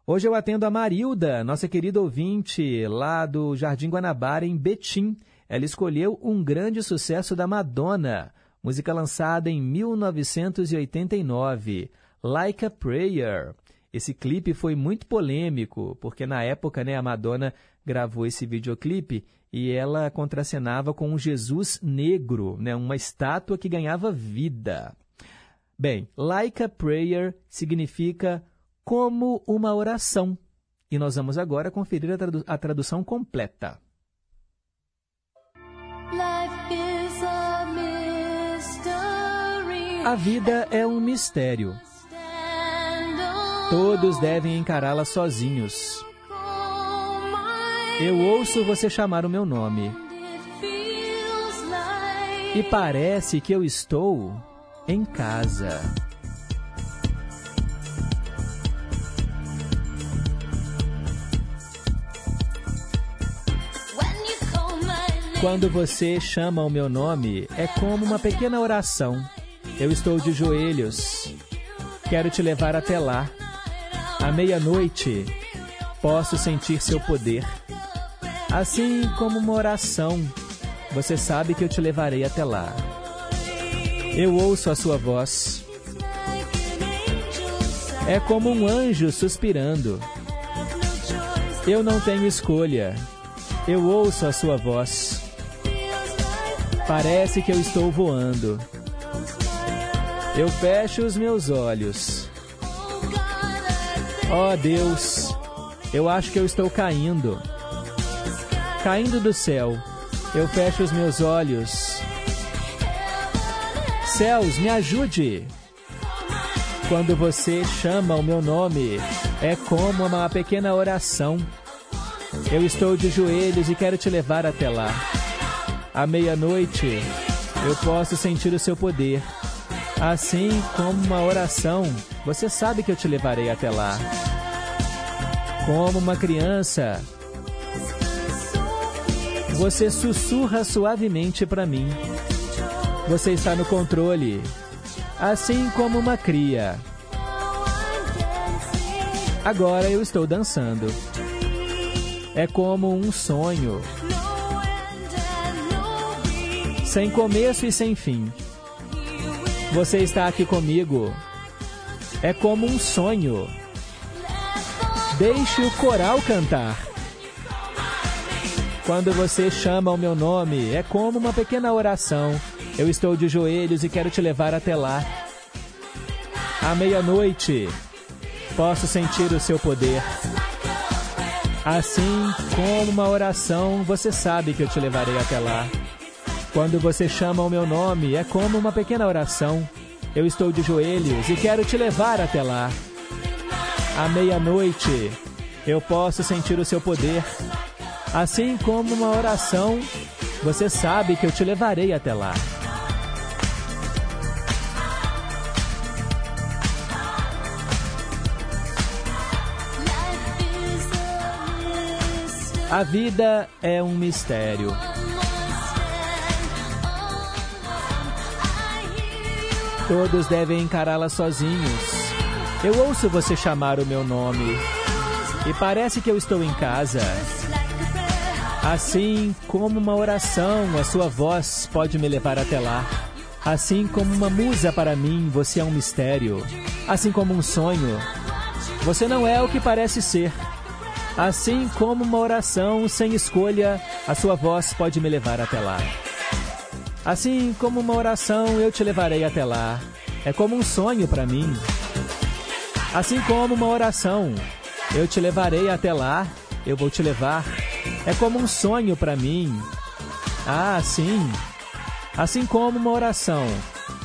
Hoje eu atendo a Marilda, nossa querida ouvinte, lá do Jardim Guanabara, em Betim. Ela escolheu um grande sucesso da Madonna, música lançada em 1989, Like a Prayer. Esse clipe foi muito polêmico, porque na época né, a Madonna gravou esse videoclipe e ela contracenava com um Jesus negro, né, uma estátua que ganhava vida. Bem, like a prayer significa como uma oração. E nós vamos agora conferir a, tradu a tradução completa. A vida é um mistério. Todos devem encará-la sozinhos. Eu ouço você chamar o meu nome. E parece que eu estou em casa. Quando você chama o meu nome, é como uma pequena oração. Eu estou de joelhos. Quero te levar até lá à meia-noite, posso sentir seu poder. Assim como uma oração, você sabe que eu te levarei até lá. Eu ouço a sua voz. É como um anjo suspirando. Eu não tenho escolha. Eu ouço a sua voz. Parece que eu estou voando. Eu fecho os meus olhos. Oh Deus, eu acho que eu estou caindo. Caindo do céu. Eu fecho os meus olhos. Céus, me ajude. Quando você chama o meu nome, é como uma pequena oração. Eu estou de joelhos e quero te levar até lá. À meia-noite, eu posso sentir o seu poder. Assim como uma oração, você sabe que eu te levarei até lá. Como uma criança, você sussurra suavemente para mim. Você está no controle. assim como uma cria. Agora eu estou dançando. É como um sonho. Sem começo e sem fim. Você está aqui comigo. É como um sonho. Deixe o coral cantar. Quando você chama o meu nome, é como uma pequena oração. Eu estou de joelhos e quero te levar até lá. À meia-noite, posso sentir o seu poder. Assim como uma oração, você sabe que eu te levarei até lá. Quando você chama o meu nome, é como uma pequena oração. Eu estou de joelhos e quero te levar até lá. À meia-noite, eu posso sentir o seu poder. Assim como uma oração, você sabe que eu te levarei até lá. A vida é um mistério. Todos devem encará-la sozinhos. Eu ouço você chamar o meu nome e parece que eu estou em casa. Assim como uma oração, a sua voz pode me levar até lá. Assim como uma musa para mim, você é um mistério. Assim como um sonho, você não é o que parece ser. Assim como uma oração sem escolha, a sua voz pode me levar até lá. Assim como uma oração, eu te levarei até lá. É como um sonho para mim. Assim como uma oração, eu te levarei até lá. Eu vou te levar. É como um sonho para mim. Ah, sim. Assim como uma oração,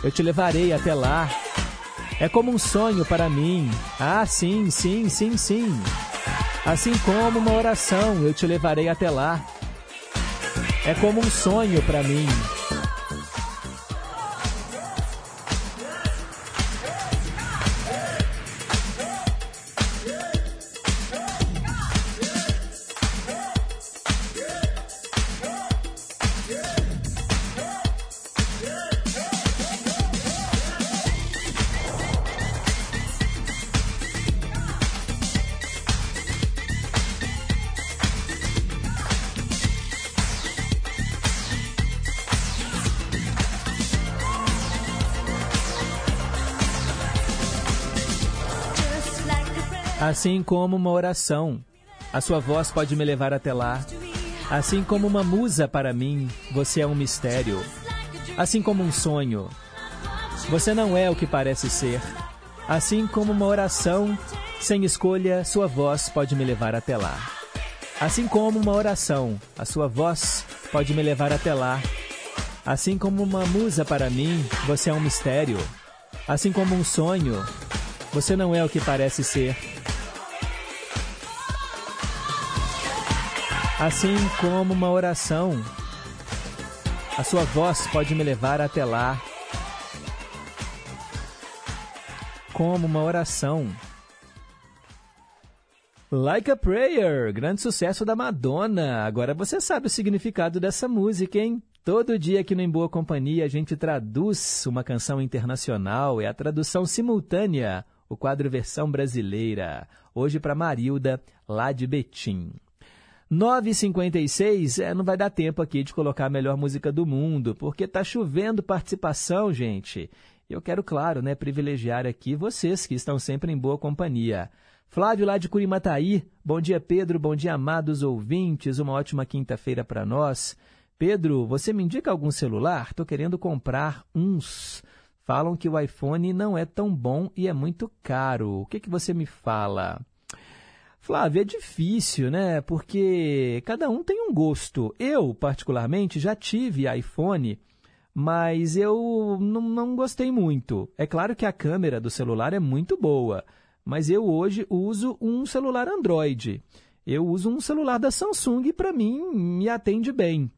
eu te levarei até lá. É como um sonho para mim. Ah, sim, sim, sim, sim. Assim como uma oração, eu te levarei até lá. É como um sonho para mim. Assim como uma oração, a sua voz pode me levar até lá. Assim como uma musa para mim, você é um mistério. Assim como um sonho, você não é o que parece ser. Assim como uma oração, sem escolha, sua voz pode me levar até lá. Assim como uma oração, a sua voz pode me levar até lá. Assim como uma musa para mim, você é um mistério. Assim como um sonho, você não é o que parece ser. Assim como uma oração, a sua voz pode me levar até lá. Como uma oração. Like a Prayer, grande sucesso da Madonna. Agora você sabe o significado dessa música, hein? Todo dia aqui no Em Boa Companhia a gente traduz uma canção internacional, é a tradução simultânea, o quadro versão brasileira. Hoje para Marilda, lá de Betim. 9h56, é, não vai dar tempo aqui de colocar a melhor música do mundo, porque tá chovendo participação, gente. Eu quero, claro, né, privilegiar aqui vocês que estão sempre em boa companhia. Flávio lá de Curimataí, bom dia Pedro, bom dia amados ouvintes, uma ótima quinta-feira para nós. Pedro, você me indica algum celular? Estou querendo comprar uns. Falam que o iPhone não é tão bom e é muito caro. O que, que você me fala? Flávio, é difícil, né? Porque cada um tem um gosto. Eu, particularmente, já tive iPhone, mas eu não, não gostei muito. É claro que a câmera do celular é muito boa, mas eu hoje uso um celular Android. Eu uso um celular da Samsung e para mim me atende bem.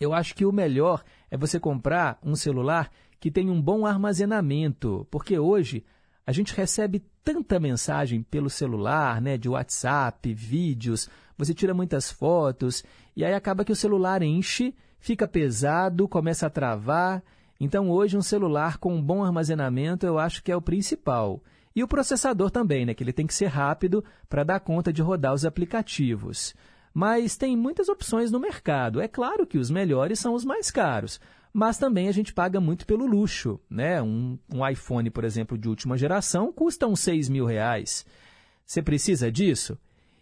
Eu acho que o melhor é você comprar um celular que tenha um bom armazenamento, porque hoje a gente recebe tanta mensagem pelo celular, né, de WhatsApp, vídeos, você tira muitas fotos e aí acaba que o celular enche, fica pesado, começa a travar Então, hoje, um celular com um bom armazenamento eu acho que é o principal. E o processador também, né? Que ele tem que ser rápido para dar conta de rodar os aplicativos. Mas tem muitas opções no mercado. É claro que os melhores são os mais caros, mas também a gente paga muito pelo luxo. Né? Um, um iPhone, por exemplo, de última geração custa uns 6 mil reais. Você precisa disso?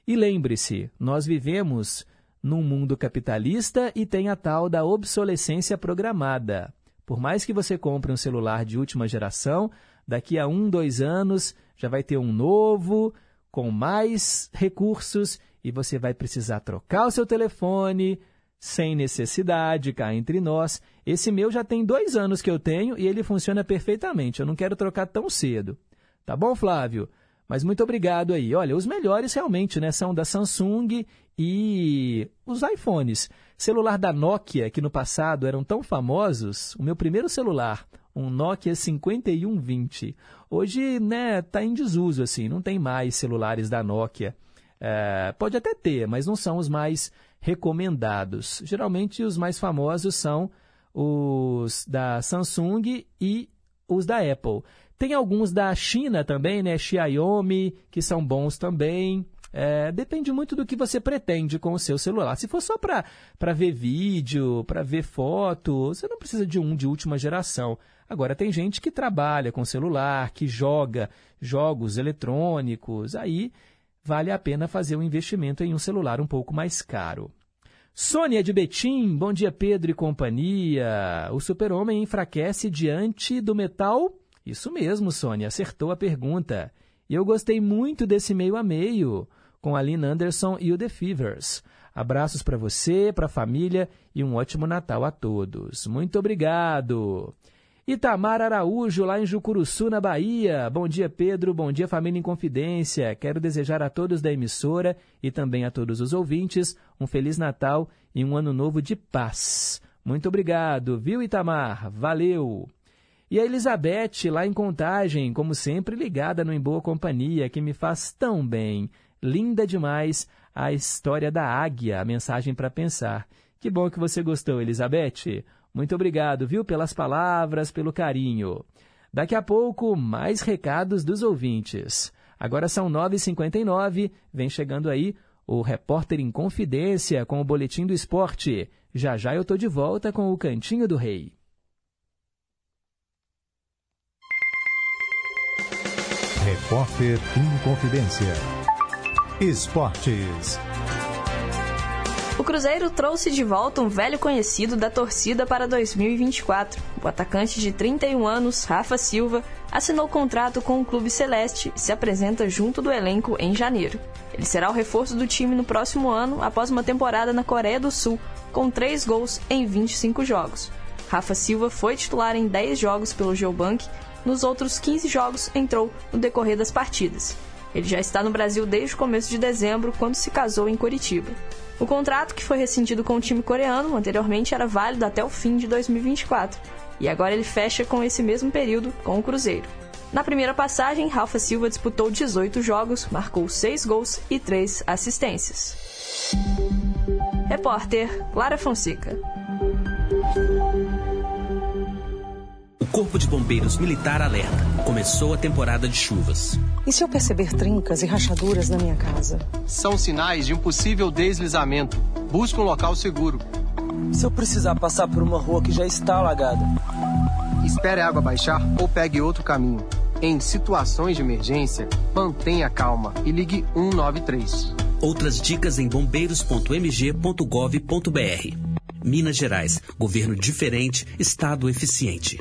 E lembre-se, nós vivemos num mundo capitalista e tem a tal da obsolescência programada. Por mais que você compre um celular de última geração, daqui a um, dois anos já vai ter um novo, com mais recursos, e você vai precisar trocar o seu telefone sem necessidade, cá entre nós. Esse meu já tem dois anos que eu tenho e ele funciona perfeitamente. Eu não quero trocar tão cedo. Tá bom, Flávio? Mas muito obrigado aí. Olha, os melhores realmente né, são da Samsung e os iPhones. Celular da Nokia, que no passado eram tão famosos, o meu primeiro celular, um Nokia 5120. Hoje, né, tá em desuso, assim, não tem mais celulares da Nokia. É, pode até ter, mas não são os mais recomendados. Geralmente, os mais famosos são os da Samsung e os da Apple. Tem alguns da China também, né? Xiaomi, que são bons também. É, depende muito do que você pretende com o seu celular. Se for só para ver vídeo, para ver foto, você não precisa de um de última geração. Agora, tem gente que trabalha com celular, que joga jogos eletrônicos, aí vale a pena fazer um investimento em um celular um pouco mais caro. Sônia de Betim, bom dia Pedro e companhia. O super-homem enfraquece diante do metal? Isso mesmo, Sônia, acertou a pergunta. E eu gostei muito desse meio a meio, com a Lynn Anderson e o The Fevers. Abraços para você, para a família e um ótimo Natal a todos. Muito obrigado. Itamar Araújo, lá em Jucuruçu, na Bahia. Bom dia, Pedro. Bom dia, família em confidência. Quero desejar a todos da emissora e também a todos os ouvintes um Feliz Natal e um Ano Novo de paz. Muito obrigado, viu, Itamar? Valeu! E a Elizabeth, lá em Contagem, como sempre, ligada no Em Boa Companhia, que me faz tão bem. Linda demais a história da águia, a mensagem para pensar. Que bom que você gostou, Elizabeth. Muito obrigado, viu, pelas palavras, pelo carinho. Daqui a pouco, mais recados dos ouvintes. Agora são 9h59, vem chegando aí o repórter em confidência com o Boletim do Esporte. Já já eu tô de volta com o Cantinho do Rei. Repórter em confidência. Esportes. Cruzeiro trouxe de volta um velho conhecido da torcida para 2024. O atacante de 31 anos, Rafa Silva, assinou contrato com o Clube Celeste e se apresenta junto do elenco em janeiro. Ele será o reforço do time no próximo ano, após uma temporada na Coreia do Sul, com 3 gols em 25 jogos. Rafa Silva foi titular em 10 jogos pelo Geobank, nos outros 15 jogos entrou no decorrer das partidas. Ele já está no Brasil desde o começo de dezembro, quando se casou em Curitiba. O contrato, que foi rescindido com o time coreano, anteriormente era válido até o fim de 2024, e agora ele fecha com esse mesmo período com o Cruzeiro. Na primeira passagem, Rafa Silva disputou 18 jogos, marcou 6 gols e 3 assistências. Repórter Clara Fonseca. O Corpo de Bombeiros Militar alerta. Começou a temporada de chuvas. E se eu perceber trincas e rachaduras na minha casa? São sinais de um possível deslizamento. Busque um local seguro. Se eu precisar passar por uma rua que já está alagada? Espere a água baixar ou pegue outro caminho. Em situações de emergência, mantenha calma e ligue 193. Outras dicas em bombeiros.mg.gov.br. Minas Gerais. Governo diferente, Estado eficiente.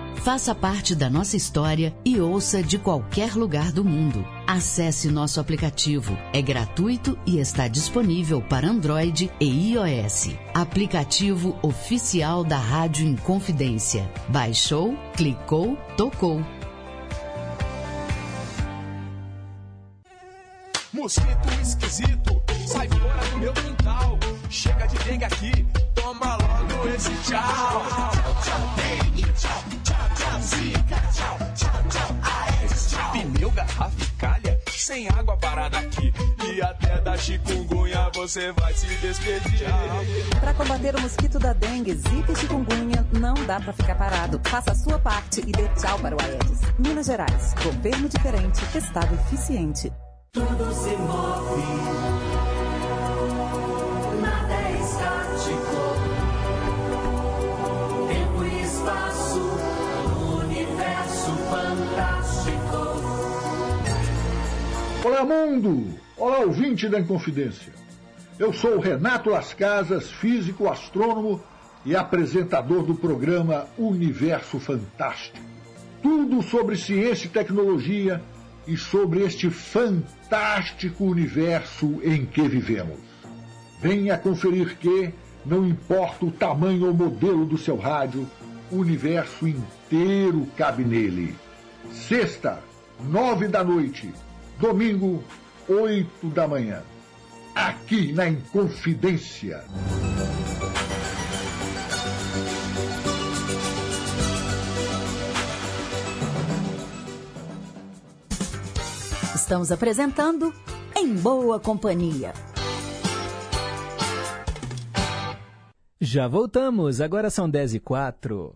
Faça parte da nossa história e ouça de qualquer lugar do mundo. Acesse nosso aplicativo. É gratuito e está disponível para Android e iOS. Aplicativo oficial da Rádio Inconfidência. Baixou, clicou, tocou. Mosquito esquisito, sai fora do meu quintal. Chega de dengue aqui, toma logo esse tchau. Tchau, tchau, dengue, tchau, tchau, tchau, zika, tchau, tchau, tchau, aedes, tchau. Pneu, garrafa e calha, sem água parada aqui. E até da chikungunya você vai se despedir. Para combater o mosquito da dengue, zika e chikungunya, não dá para ficar parado. Faça a sua parte e dê tchau para o Aedes. Minas Gerais, governo diferente, estado eficiente. Tudo se move, Olá, mundo! Olá, ouvinte da Inconfidência. Eu sou o Renato Las Casas, físico, astrônomo e apresentador do programa Universo Fantástico. Tudo sobre ciência e tecnologia e sobre este fantástico universo em que vivemos. Venha conferir que, não importa o tamanho ou modelo do seu rádio, o universo inteiro cabe nele. Sexta, nove da noite. Domingo, oito da manhã. Aqui na Inconfidência. Estamos apresentando Em Boa Companhia. Já voltamos, agora são 10 e 4.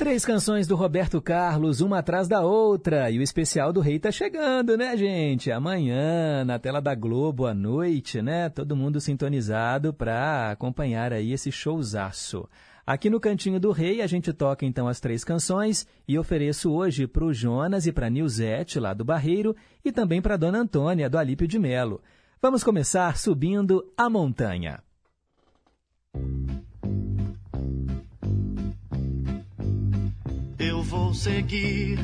Três canções do Roberto Carlos, uma atrás da outra. E o especial do Rei tá chegando, né, gente? Amanhã, na tela da Globo, à noite, né? Todo mundo sintonizado para acompanhar aí esse showzaço. Aqui no Cantinho do Rei, a gente toca então as três canções e ofereço hoje para o Jonas e para Nilzete, lá do Barreiro, e também para Dona Antônia, do Alípio de Melo. Vamos começar subindo a montanha. Eu vou seguir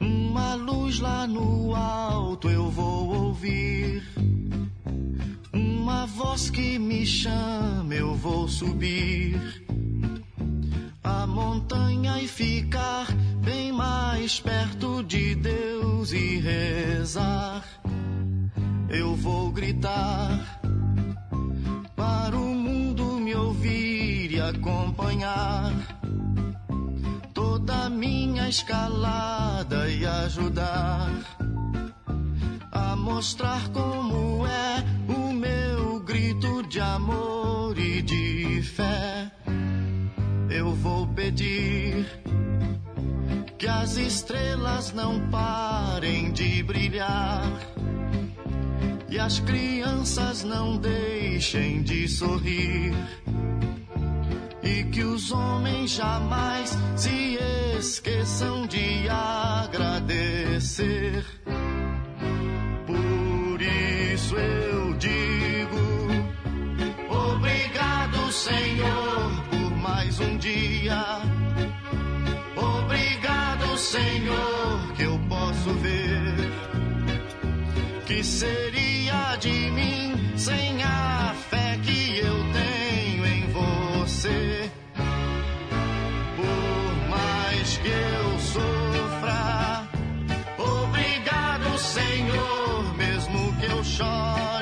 uma luz lá no alto. Eu vou ouvir uma voz que me chama. Eu vou subir a montanha e ficar bem mais perto de Deus e rezar. Eu vou gritar para o mundo me ouvir e acompanhar toda a minha escalada e ajudar a mostrar como é o meu grito de amor e de fé. Eu vou pedir que as estrelas não parem de brilhar e as crianças não deixem de sorrir que os homens jamais se esqueçam de agradecer. Por isso eu digo: Obrigado, Senhor, por mais um dia. Obrigado, Senhor, que eu posso ver. Que seria mesmo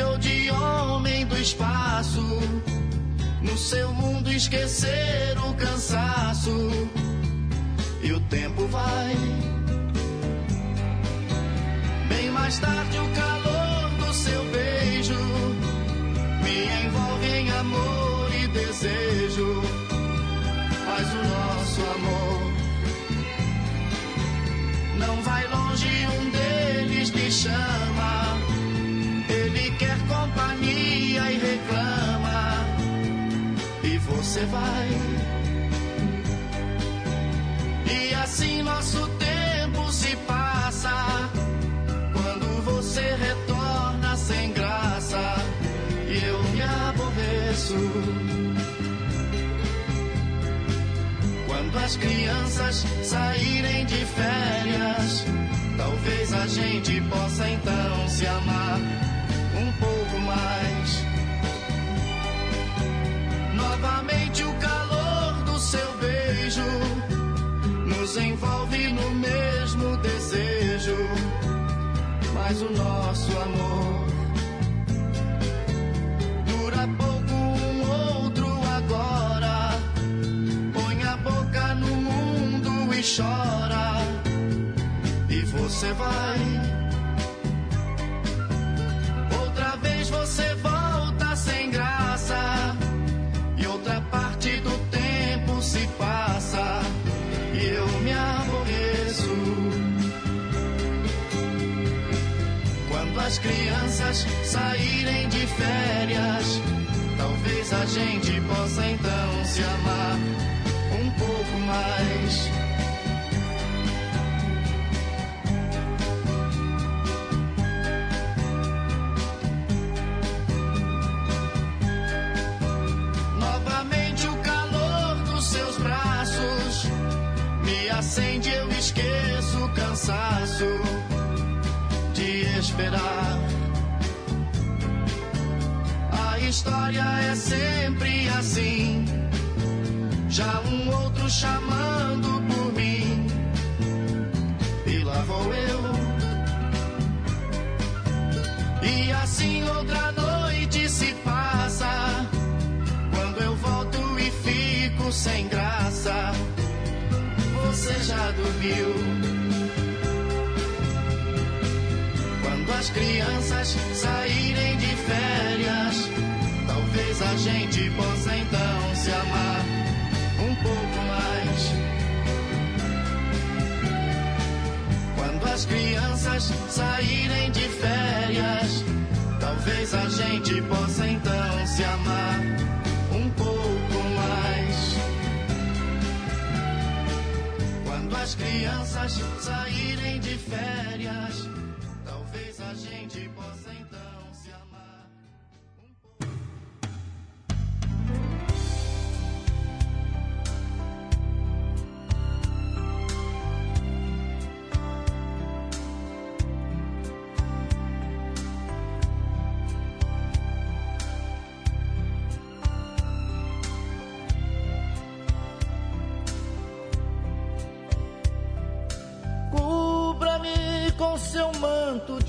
ou de homem do espaço, no seu mundo esquecer o cansaço. E o tempo vai. Bem mais tarde o calor do seu beijo me envolve em amor e desejo. Mas o nosso amor não vai longe, um deles me chama. Você vai. E assim nosso tempo se passa. Quando você retorna sem graça, e eu me aborreço. Quando as crianças saírem de férias, talvez a gente possa então se amar um pouco mais. Novamente nos envolve no mesmo desejo, mas o nosso amor dura pouco um outro agora. Põe a boca no mundo e chora, e você vai. As crianças saírem de férias, talvez a gente possa então se amar um pouco mais. Novamente o calor dos seus braços me acende, eu esqueço o cansaço esperar. A história é sempre assim. Já um outro chamando por mim. E lá vou eu. E assim outra noite se passa. Quando eu volto e fico sem graça. Você já dormiu. As crianças saírem de férias, talvez a gente possa então se amar um pouco mais. Quando as crianças saírem de férias, talvez a gente possa então se amar um pouco mais. Quando as crianças saírem de férias, gente possa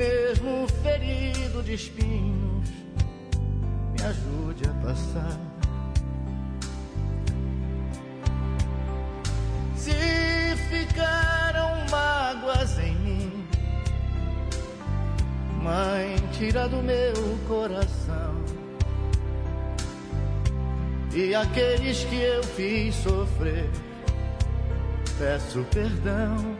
Mesmo ferido de espinhos, me ajude a passar. Se ficaram mágoas em mim, Mãe, tira do meu coração. E aqueles que eu fiz sofrer, peço perdão.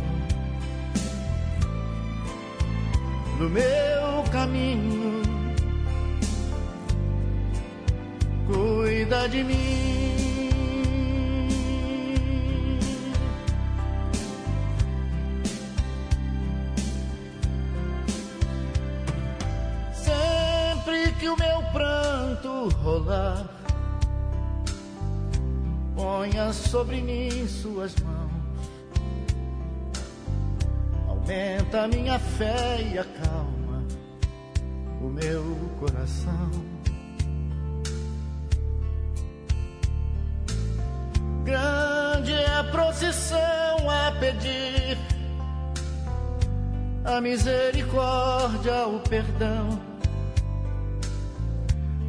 do meu caminho, cuida de mim. Sempre que o meu pranto rolar, ponha sobre mim suas mãos. Aumenta a minha fé e acalma o meu coração. Grande é a procissão a pedir a misericórdia, o perdão,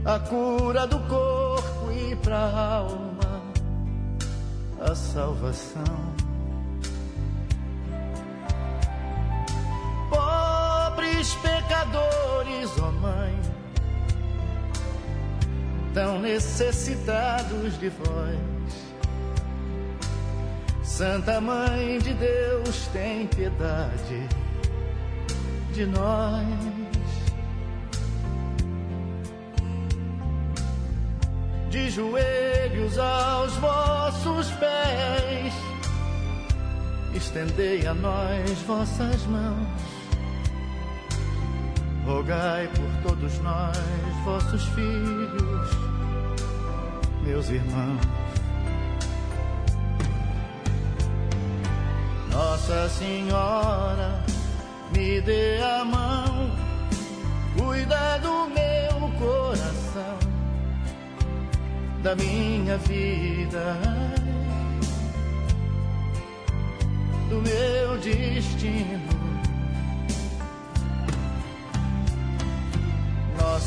a cura do corpo e pra alma, a salvação. Pecadores, ó Mãe, tão necessitados de vós. Santa Mãe de Deus, tem piedade de nós. De joelhos aos vossos pés, estendei a nós vossas mãos. Rogai por todos nós, vossos filhos, meus irmãos. Nossa Senhora, me dê a mão, cuida do meu coração, da minha vida,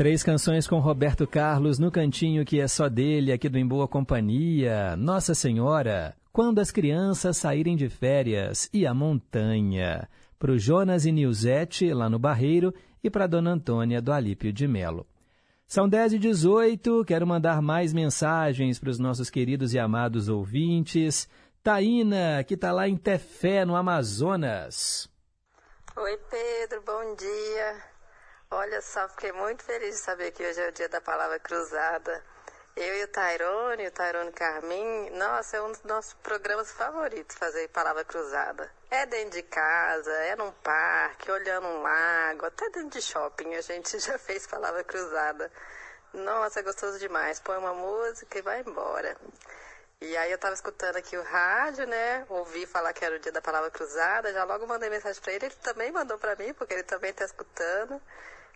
Três canções com Roberto Carlos no cantinho que é só dele, aqui do Em Boa Companhia. Nossa Senhora, quando as crianças saírem de férias e a montanha. Para o Jonas e Nilzete, lá no Barreiro, e para Dona Antônia do Alípio de Melo. São 10 e 18, quero mandar mais mensagens para os nossos queridos e amados ouvintes. Taína, que está lá em Tefé, no Amazonas. Oi, Pedro, bom dia. Olha só, fiquei muito feliz de saber que hoje é o dia da palavra cruzada. Eu e o Tairone, o Tairone Carmin, nossa, é um dos nossos programas favoritos fazer palavra cruzada. É dentro de casa, é num parque, olhando um lago, até dentro de shopping a gente [LAUGHS] já fez palavra cruzada. Nossa, é gostoso demais. Põe uma música e vai embora. E aí eu tava escutando aqui o rádio, né? Ouvi falar que era o dia da palavra cruzada, já logo mandei mensagem para ele, ele também mandou para mim, porque ele também tá escutando.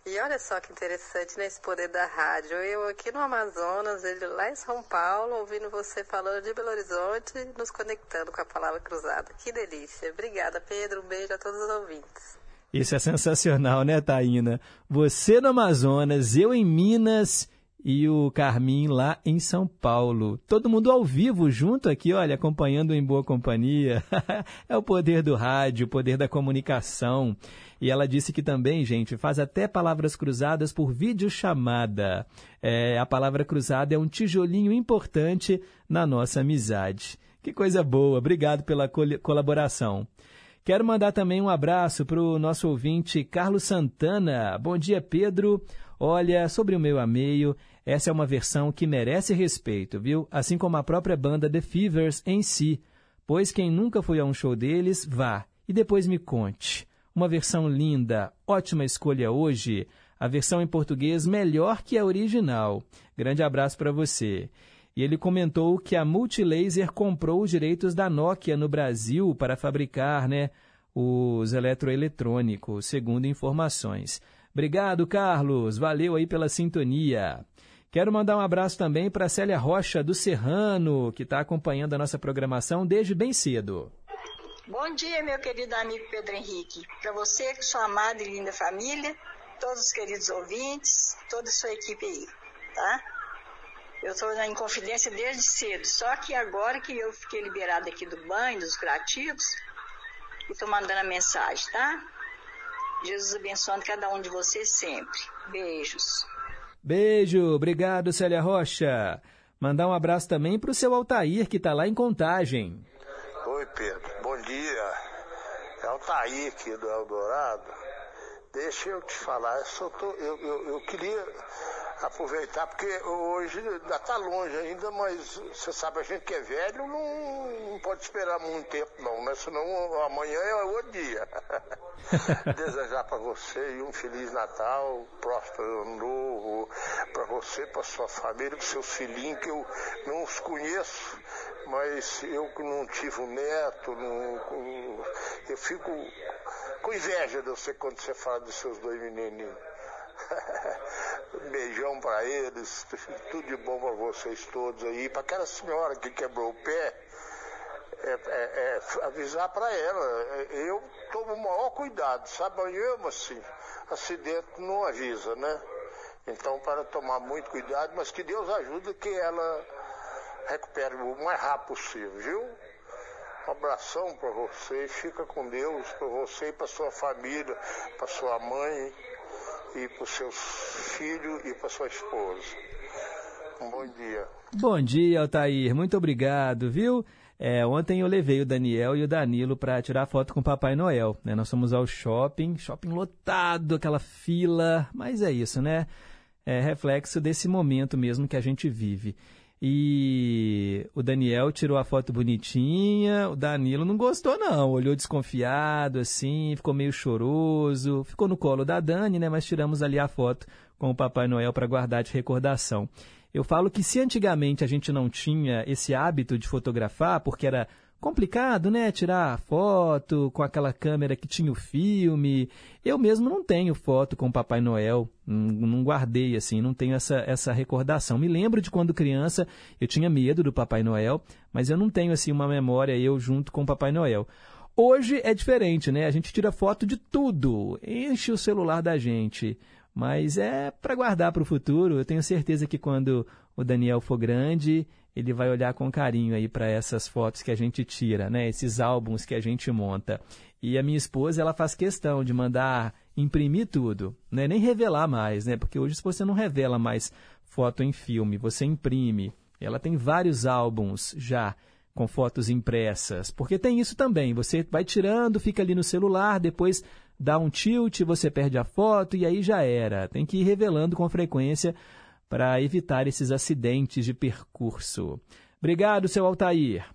E olha só que interessante né, poder da rádio. Eu aqui no Amazonas, ele lá em São Paulo, ouvindo você falando de Belo Horizonte, nos conectando com a palavra cruzada. Que delícia. Obrigada, Pedro. Um beijo a todos os ouvintes. Isso é sensacional, né, Taína? Você no Amazonas, eu em Minas e o Carmin lá em São Paulo. Todo mundo ao vivo junto aqui, olha, acompanhando em boa companhia. [LAUGHS] é o poder do rádio, o poder da comunicação. E ela disse que também, gente, faz até palavras cruzadas por videochamada. É, a palavra cruzada é um tijolinho importante na nossa amizade. Que coisa boa, obrigado pela colaboração. Quero mandar também um abraço para o nosso ouvinte Carlos Santana. Bom dia, Pedro. Olha, sobre o meu ameio, essa é uma versão que merece respeito, viu? Assim como a própria banda The Fevers em si. Pois quem nunca foi a um show deles, vá e depois me conte. Uma versão linda, ótima escolha hoje. A versão em português melhor que a original. Grande abraço para você. E ele comentou que a Multilaser comprou os direitos da Nokia no Brasil para fabricar né, os eletroeletrônicos, segundo informações. Obrigado, Carlos. Valeu aí pela sintonia. Quero mandar um abraço também para Célia Rocha, do Serrano, que está acompanhando a nossa programação desde bem cedo. Bom dia, meu querido amigo Pedro Henrique. Para você, sua amada e linda família, todos os queridos ouvintes, toda a sua equipe aí, tá? Eu estou em confidência desde cedo, só que agora que eu fiquei liberada aqui do banho, dos curativos, estou mandando a mensagem, tá? Jesus abençoando cada um de vocês sempre. Beijos. Beijo, obrigado Célia Rocha. Mandar um abraço também para o seu Altair, que está lá em Contagem. Oi, Pedro. Bom dia. É Altair aqui do Eldorado. Deixa eu te falar, eu, tô, eu, eu, eu queria aproveitar, porque hoje ainda está longe ainda, mas você sabe, a gente que é velho não, não pode esperar muito tempo não, né? Senão amanhã é outro dia. [LAUGHS] Desejar para você um Feliz Natal, próspero ano novo, para você, para sua família, para seus filhinhos, que eu não os conheço, mas eu que não tive um neto, não, eu fico com inveja de você quando você fala dos seus dois menininhos. [LAUGHS] Beijão para eles, tudo de bom para vocês todos aí. Para aquela senhora que quebrou o pé, é, é, é, avisar para ela. Eu tomo o maior cuidado, sabe? Eu assim, acidente não avisa, né? Então, para tomar muito cuidado, mas que Deus ajude que ela recupere o mais rápido possível, viu? Um abração para você, fica com Deus, para você e para sua família, para sua mãe e para os seus filhos e para sua esposa. Um bom dia. Bom dia, Altair. Muito obrigado, viu? É, ontem eu levei o Daniel e o Danilo para tirar foto com o Papai Noel. Né? Nós fomos ao shopping, shopping lotado, aquela fila, mas é isso, né? É reflexo desse momento mesmo que a gente vive. E o Daniel tirou a foto bonitinha, o Danilo não gostou não, olhou desconfiado assim, ficou meio choroso, ficou no colo da Dani, né, mas tiramos ali a foto com o Papai Noel para guardar de recordação. Eu falo que se antigamente a gente não tinha esse hábito de fotografar, porque era complicado, né? Tirar foto com aquela câmera que tinha o filme. Eu mesmo não tenho foto com o Papai Noel, não, não, guardei assim, não tenho essa, essa recordação. Me lembro de quando criança eu tinha medo do Papai Noel, mas eu não tenho assim uma memória eu junto com o Papai Noel. Hoje é diferente, né? A gente tira foto de tudo, enche o celular da gente. Mas é para guardar para o futuro. Eu tenho certeza que quando o Daniel for grande, ele vai olhar com carinho aí para essas fotos que a gente tira, né? Esses álbuns que a gente monta. E a minha esposa, ela faz questão de mandar imprimir tudo, né? Nem revelar mais, né? Porque hoje você não revela mais foto em filme, você imprime. Ela tem vários álbuns já com fotos impressas, porque tem isso também. Você vai tirando, fica ali no celular, depois dá um tilt, você perde a foto e aí já era. Tem que ir revelando com frequência para evitar esses acidentes de percurso. Obrigado, seu Altair.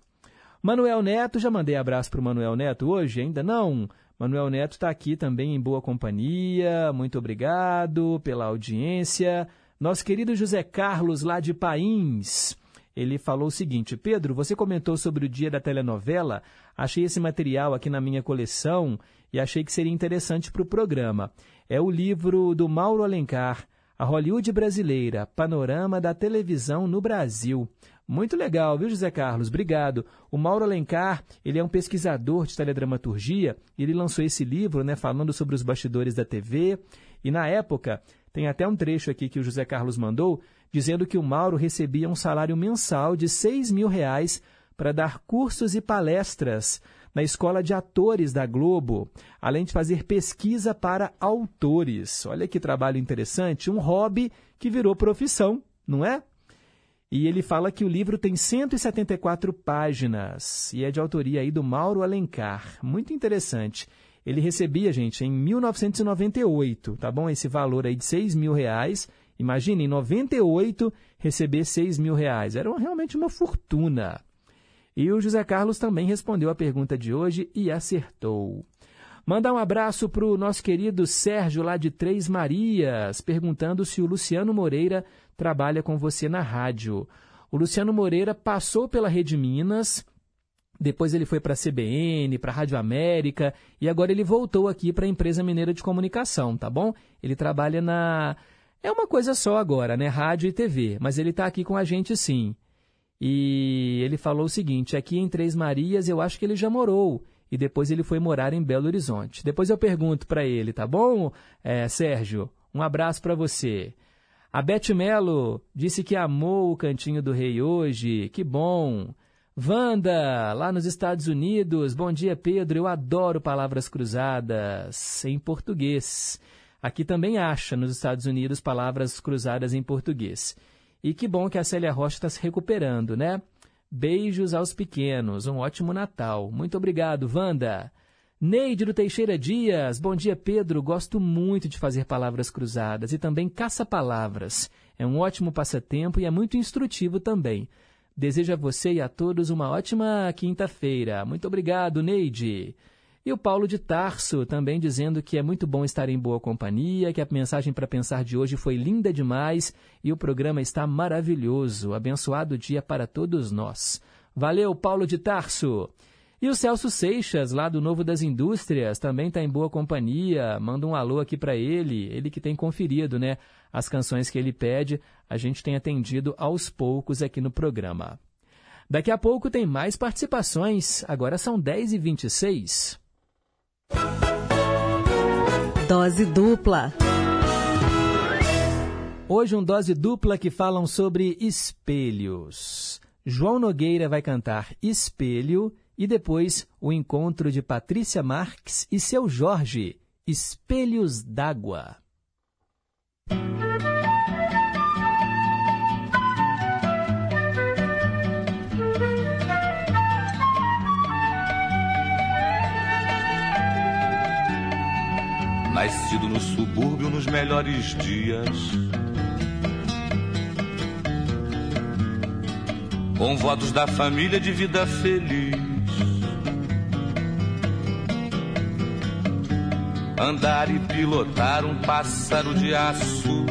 Manuel Neto, já mandei abraço para o Manuel Neto hoje? Ainda não? Manuel Neto está aqui também em boa companhia. Muito obrigado pela audiência. Nosso querido José Carlos, lá de Pains, ele falou o seguinte: Pedro, você comentou sobre o dia da telenovela. Achei esse material aqui na minha coleção e achei que seria interessante para o programa. É o livro do Mauro Alencar, A Hollywood Brasileira Panorama da Televisão no Brasil. Muito legal, viu, José Carlos? Obrigado. O Mauro Alencar, ele é um pesquisador de teledramaturgia, ele lançou esse livro, né, falando sobre os bastidores da TV, e na época, tem até um trecho aqui que o José Carlos mandou, dizendo que o Mauro recebia um salário mensal de 6 mil reais para dar cursos e palestras na Escola de Atores da Globo, além de fazer pesquisa para autores. Olha que trabalho interessante, um hobby que virou profissão, não é? E ele fala que o livro tem 174 páginas e é de autoria aí do Mauro Alencar. Muito interessante. Ele recebia, gente, em 1998, tá bom? Esse valor aí de 6 mil reais. Imagine, em 98, receber 6 mil reais. Era realmente uma fortuna. E o José Carlos também respondeu a pergunta de hoje e acertou. Mandar um abraço para o nosso querido Sérgio, lá de Três Marias, perguntando se o Luciano Moreira trabalha com você na rádio. O Luciano Moreira passou pela Rede Minas, depois ele foi para a CBN, para a Rádio América e agora ele voltou aqui para a empresa mineira de comunicação, tá bom? Ele trabalha na. É uma coisa só agora, né? Rádio e TV, mas ele está aqui com a gente sim. E ele falou o seguinte: aqui em Três Marias eu acho que ele já morou e depois ele foi morar em Belo Horizonte. Depois eu pergunto para ele, tá bom, é, Sérgio? Um abraço para você. A Beth Melo disse que amou o Cantinho do Rei hoje. Que bom. Wanda, lá nos Estados Unidos. Bom dia, Pedro. Eu adoro palavras cruzadas em português. Aqui também acha, nos Estados Unidos, palavras cruzadas em português. E que bom que a Célia Rocha está se recuperando, né? Beijos aos pequenos. Um ótimo Natal. Muito obrigado, Wanda. Neide do Teixeira Dias, bom dia Pedro, gosto muito de fazer palavras cruzadas e também caça-palavras. É um ótimo passatempo e é muito instrutivo também. Desejo a você e a todos uma ótima quinta-feira. Muito obrigado, Neide. E o Paulo de Tarso também dizendo que é muito bom estar em boa companhia, que a mensagem para pensar de hoje foi linda demais e o programa está maravilhoso. Abençoado dia para todos nós. Valeu, Paulo de Tarso. E o Celso Seixas, lá do Novo das Indústrias, também está em boa companhia. Manda um alô aqui para ele, ele que tem conferido né, as canções que ele pede. A gente tem atendido aos poucos aqui no programa. Daqui a pouco tem mais participações. Agora são 10h26. Dose dupla. Hoje um dose dupla que falam sobre espelhos. João Nogueira vai cantar Espelho e depois o encontro de Patrícia Marques e seu Jorge, Espelhos d'Água. Nascido no subúrbio nos melhores dias. Com votos da família de vida feliz. andar e pilotar um pássaro de aço.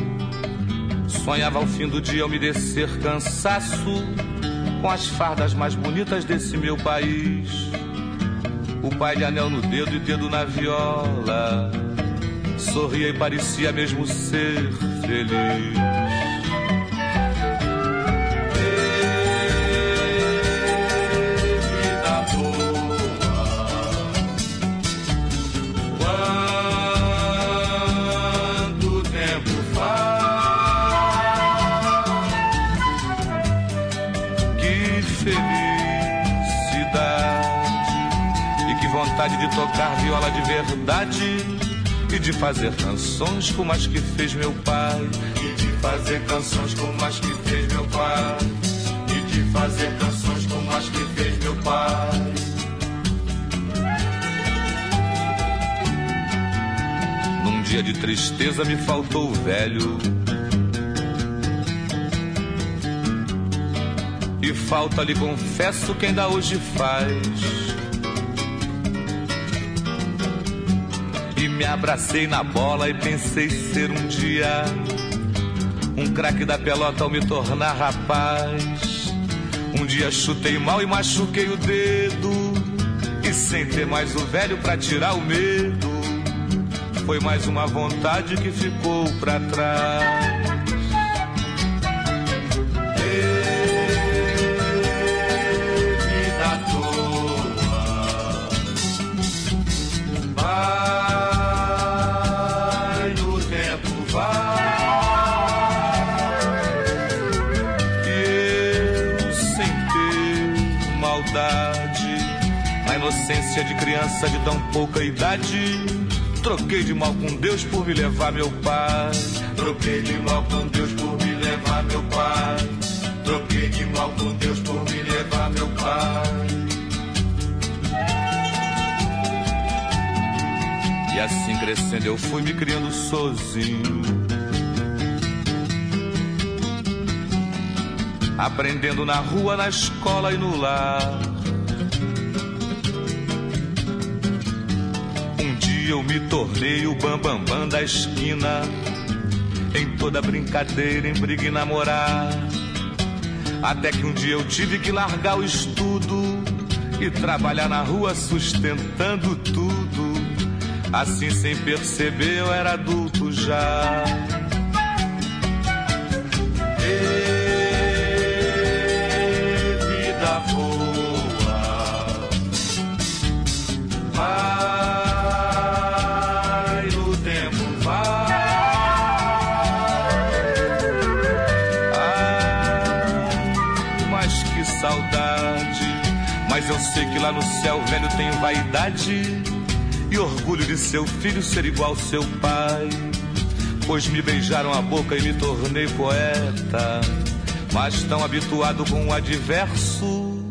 Sonhava ao fim do dia umedecer cansaço com as fardas mais bonitas desse meu país. O pai de anel no dedo e dedo na viola. Sorria e parecia mesmo ser feliz. vontade de tocar viola de verdade de fazer canções como as que fez meu pai. E de fazer canções como as que fez meu pai. E de fazer canções como as que fez meu pai. Num dia de tristeza me faltou o velho. E falta lhe confesso quem dá hoje faz me abracei na bola e pensei ser um dia um craque da pelota ao me tornar rapaz. Um dia chutei mal e machuquei o dedo. E sem ter mais o velho pra tirar o medo, foi mais uma vontade que ficou pra trás. Inocência de criança de tão pouca idade, troquei de mal com Deus por me levar meu pai. Troquei de mal com Deus por me levar meu pai. Troquei de mal com Deus por me levar meu pai. E assim crescendo eu fui me criando sozinho. Aprendendo na rua, na escola e no lar. Eu me tornei o bambambam bam, bam da esquina. Em toda brincadeira, em briga e namorar. Até que um dia eu tive que largar o estudo e trabalhar na rua sustentando tudo. Assim, sem perceber, eu era adulto já. Ê, sei que lá no céu velho tem vaidade e orgulho de seu filho ser igual seu pai. Pois me beijaram a boca e me tornei poeta. Mas tão habituado com o adverso,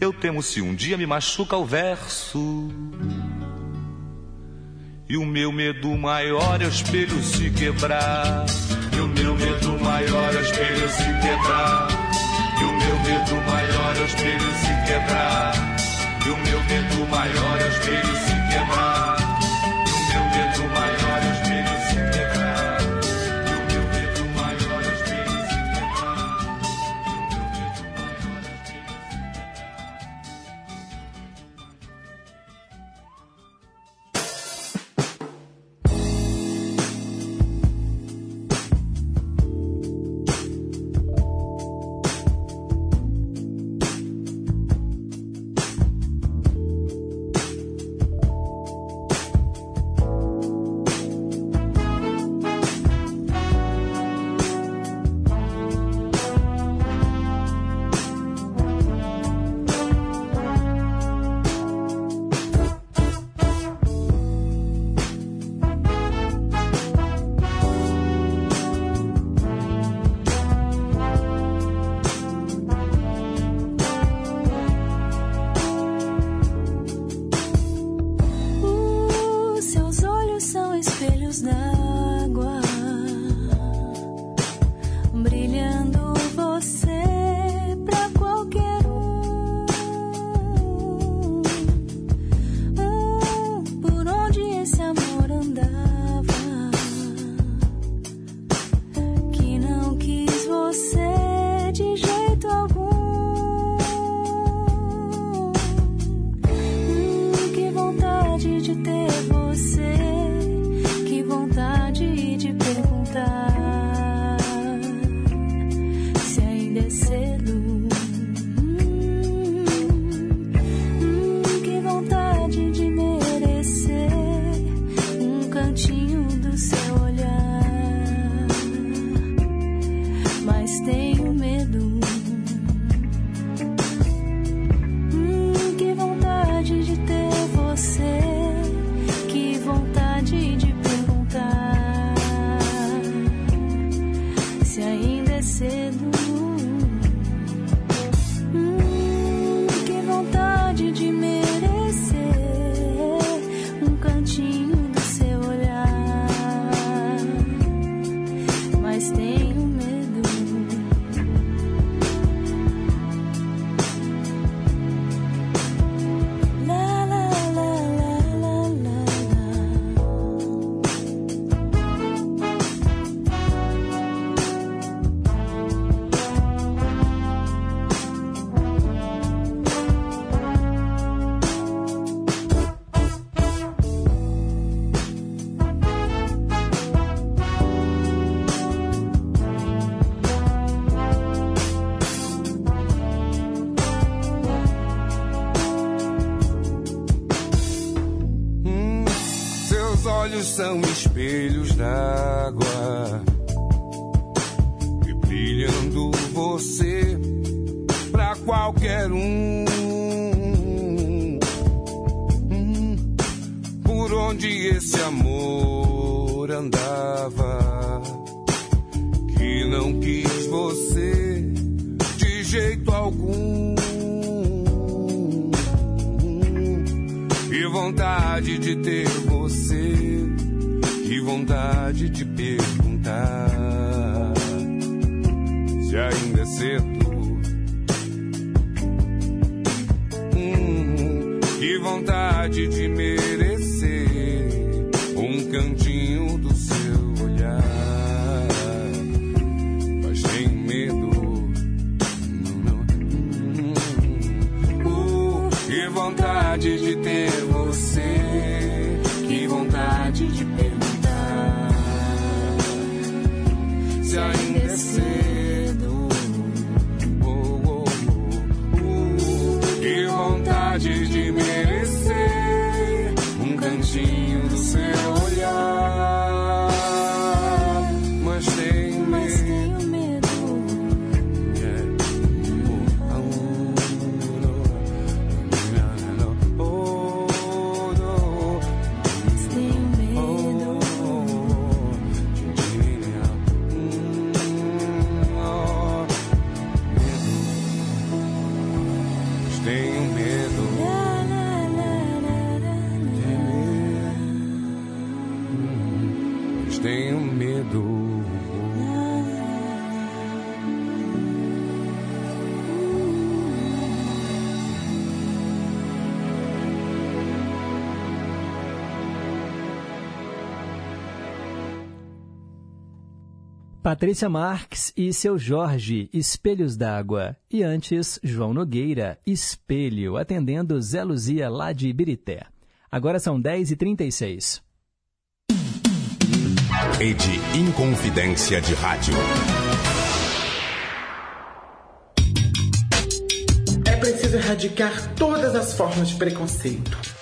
eu temo se um dia me machuca o verso. E o meu medo maior é o espelho se quebrar. E o meu medo maior é o espelho se quebrar. Medo maior é o espelho se quebrar. E o meu medo maior são espelhos d'água cedo. Hum, que vontade de merecer Patrícia Marques e seu Jorge, Espelhos d'Água. E antes, João Nogueira, Espelho, atendendo Zé Luzia lá de Ibirité. Agora são 10h36. Rede Inconfidência de Rádio. É preciso erradicar todas as formas de preconceito.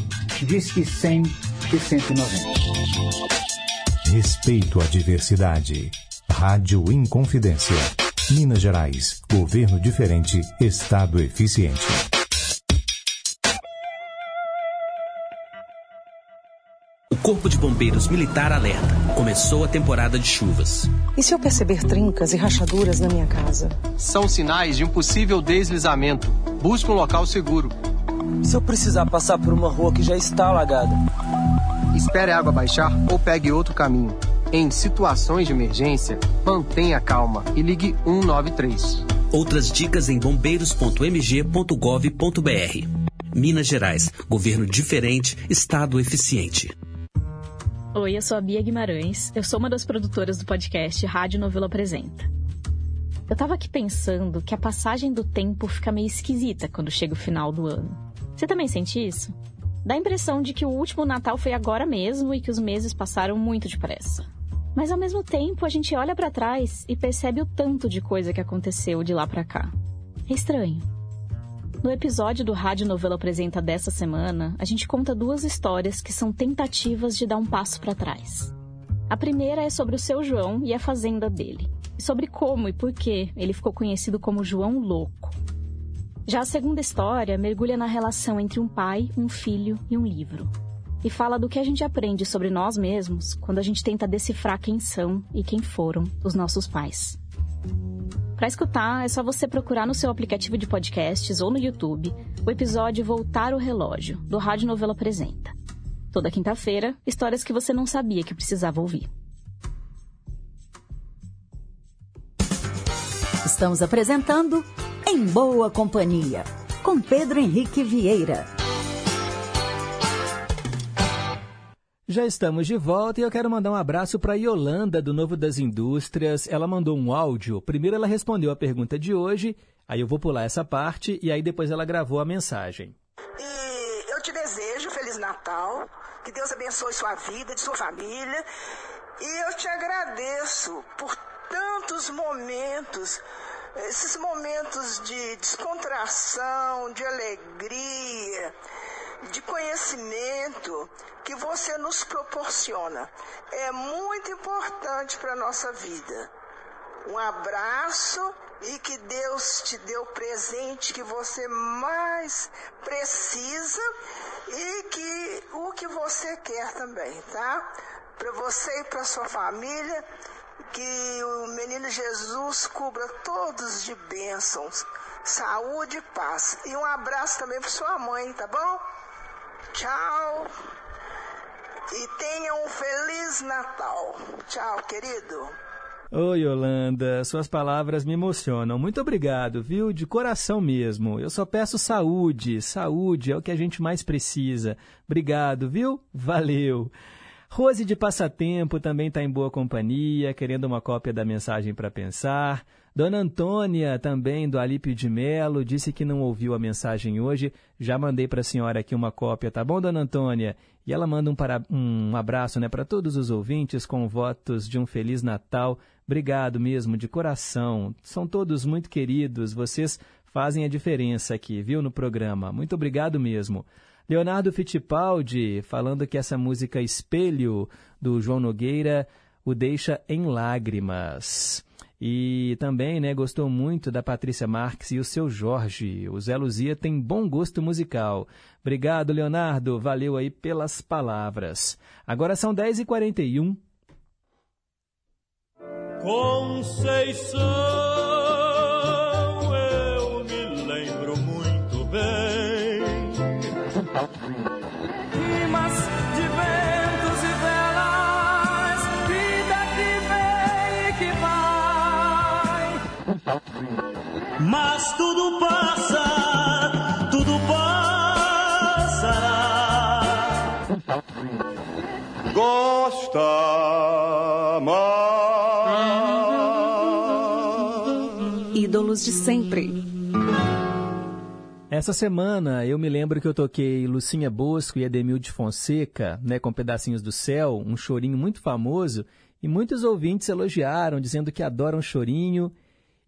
Diz que 100 e 190. Respeito à diversidade. Rádio Inconfidência. Minas Gerais. Governo diferente. Estado eficiente. O Corpo de Bombeiros Militar alerta. Começou a temporada de chuvas. E se eu perceber trincas e rachaduras na minha casa? São sinais de um possível deslizamento. Busque um local seguro. Se eu precisar passar por uma rua que já está alagada? Espere a água baixar ou pegue outro caminho. Em situações de emergência, mantenha calma e ligue 193. Outras dicas em bombeiros.mg.gov.br. Minas Gerais. Governo diferente, Estado eficiente. Oi, eu sou a Bia Guimarães. Eu sou uma das produtoras do podcast Rádio Novelo Apresenta. Eu tava aqui pensando que a passagem do tempo fica meio esquisita quando chega o final do ano. Você também sente isso? Dá a impressão de que o último Natal foi agora mesmo e que os meses passaram muito depressa. Mas ao mesmo tempo, a gente olha para trás e percebe o tanto de coisa que aconteceu de lá para cá. É estranho. No episódio do Rádio Novela Apresenta dessa semana, a gente conta duas histórias que são tentativas de dar um passo para trás. A primeira é sobre o seu João e a fazenda dele, e sobre como e por que ele ficou conhecido como João Louco. Já a segunda história mergulha na relação entre um pai, um filho e um livro. E fala do que a gente aprende sobre nós mesmos quando a gente tenta decifrar quem são e quem foram os nossos pais. Para escutar, é só você procurar no seu aplicativo de podcasts ou no YouTube o episódio Voltar o Relógio, do Rádio Novela Apresenta. Toda quinta-feira, histórias que você não sabia que precisava ouvir. Estamos apresentando Em Boa Companhia, com Pedro Henrique Vieira. Já estamos de volta e eu quero mandar um abraço para Yolanda, do Novo das Indústrias. Ela mandou um áudio. Primeiro ela respondeu a pergunta de hoje, aí eu vou pular essa parte e aí depois ela gravou a mensagem. E eu te desejo Feliz Natal, que Deus abençoe sua vida, de sua família. E eu te agradeço por tantos momentos, esses momentos de descontração, de alegria, de conhecimento que você nos proporciona. É muito importante para a nossa vida. Um abraço e que Deus te dê o presente que você mais precisa e que o que você quer também, tá? Para você e para sua família, que o menino Jesus cubra todos de bênçãos, saúde e paz. E um abraço também para sua mãe, tá bom? Tchau. E tenha um feliz Natal. Tchau, querido. Oi, Yolanda, suas palavras me emocionam. Muito obrigado, viu? De coração mesmo. Eu só peço saúde. Saúde é o que a gente mais precisa. Obrigado, viu? Valeu. Rose de Passatempo também está em boa companhia, querendo uma cópia da mensagem para pensar. Dona Antônia, também do Alípio de Melo, disse que não ouviu a mensagem hoje. Já mandei para a senhora aqui uma cópia, tá bom, Dona Antônia? E ela manda um, para... um abraço né, para todos os ouvintes com votos de um Feliz Natal. Obrigado mesmo, de coração. São todos muito queridos, vocês fazem a diferença aqui, viu, no programa. Muito obrigado mesmo. Leonardo Fittipaldi, falando que essa música Espelho, do João Nogueira, o deixa em lágrimas. E também né, gostou muito da Patrícia Marques e o seu Jorge. O Zé Luzia tem bom gosto musical. Obrigado, Leonardo. Valeu aí pelas palavras. Agora são 10h41. Conceição, Mas tudo passa, tudo passará. Gosta mais. Ídolos de sempre. Essa semana eu me lembro que eu toquei Lucinha Bosco e Ademil de Fonseca, né, com Pedacinhos do Céu, um chorinho muito famoso, e muitos ouvintes elogiaram, dizendo que adoram chorinho.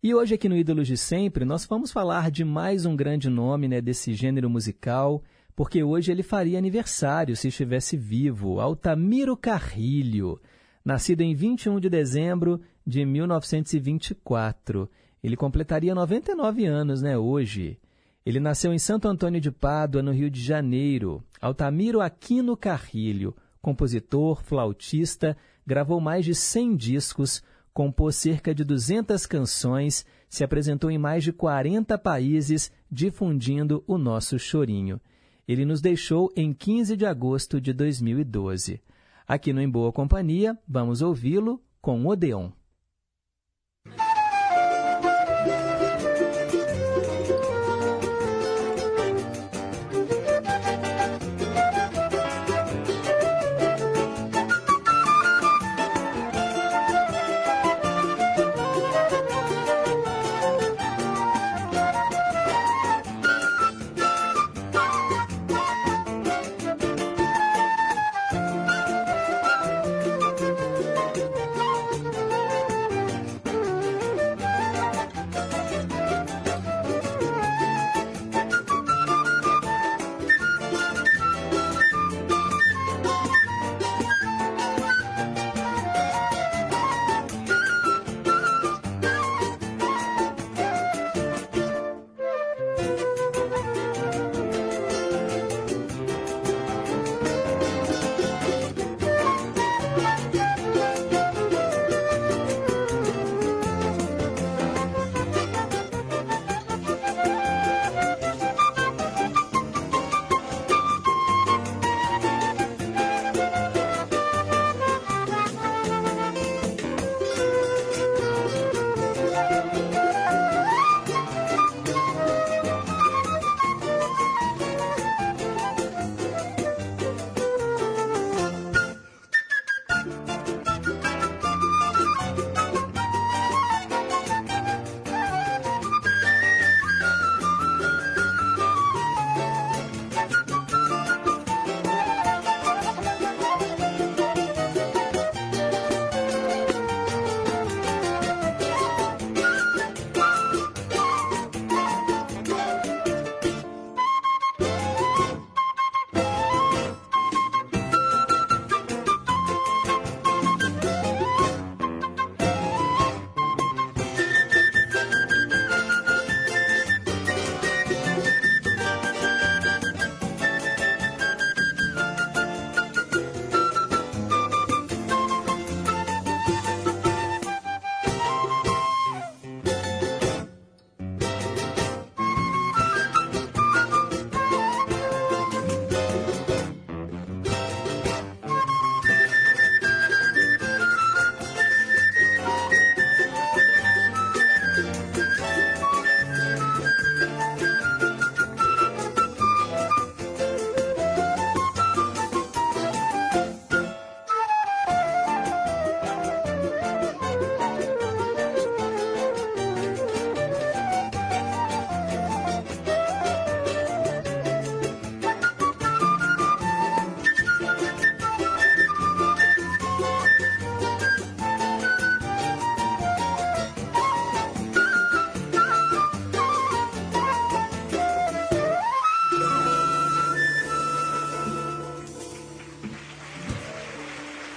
E hoje aqui no Ídolos de Sempre nós vamos falar de mais um grande nome né, desse gênero musical, porque hoje ele faria aniversário se estivesse vivo, Altamiro Carrilho, nascido em 21 de dezembro de 1924. Ele completaria 99 anos né, hoje. Ele nasceu em Santo Antônio de Pádua, no Rio de Janeiro. Altamiro Aquino Carrilho, compositor, flautista, gravou mais de 100 discos, compôs cerca de 200 canções, se apresentou em mais de 40 países, difundindo o nosso chorinho. Ele nos deixou em 15 de agosto de 2012. Aqui no Em Boa Companhia, vamos ouvi-lo com Odeon.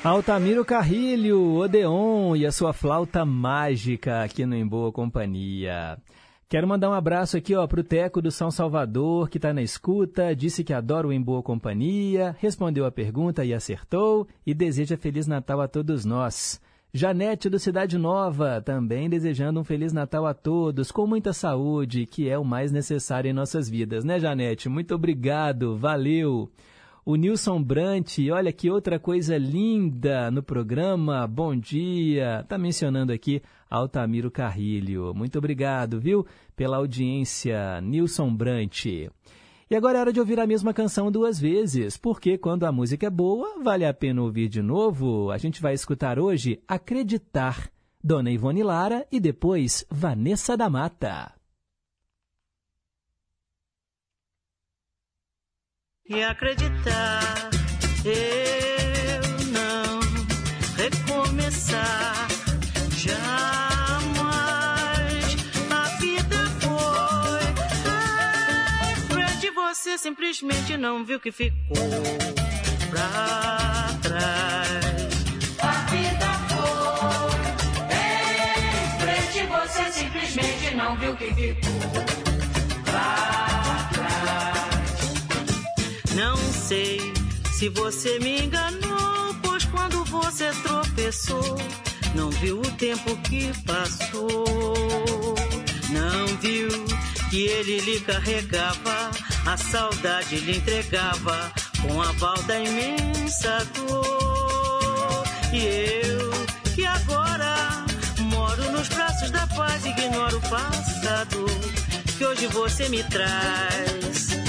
Altamiro Carrilho, Odeon e a sua flauta mágica aqui no Em Boa Companhia. Quero mandar um abraço aqui ó, para o Teco do São Salvador, que está na escuta, disse que adora o Em Boa Companhia, respondeu a pergunta e acertou, e deseja Feliz Natal a todos nós. Janete do Cidade Nova, também desejando um Feliz Natal a todos, com muita saúde, que é o mais necessário em nossas vidas, né, Janete? Muito obrigado, valeu! O Nilson Brant, olha que outra coisa linda no programa. Bom dia. Tá mencionando aqui Altamiro Carrilho. Muito obrigado, viu, pela audiência, Nilson Brant. E agora é hora de ouvir a mesma canção duas vezes, porque quando a música é boa, vale a pena ouvir de novo. A gente vai escutar hoje Acreditar, Dona Ivone Lara e depois Vanessa da Mata. E acreditar. Eu não recomeçar jamais. A vida foi frente, você simplesmente não viu que ficou pra trás. A vida foi em frente, você simplesmente não viu que ficou. Não sei se você me enganou, pois quando você tropeçou, não viu o tempo que passou. Não viu que ele lhe carregava, a saudade lhe entregava com a aval da imensa dor. E eu que agora moro nos braços da paz, ignoro o passado que hoje você me traz.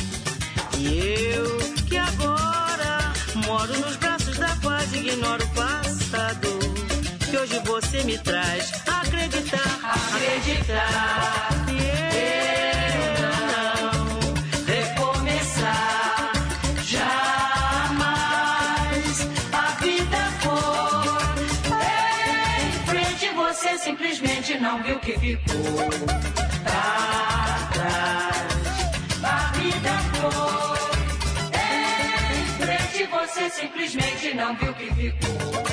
E eu que agora moro nos braços da paz, ignoro o passado que hoje você me traz. Acreditar, acreditar eu não recomeçar jamais. A vida foi em frente, você simplesmente não viu que ficou pra não viu que ficou pra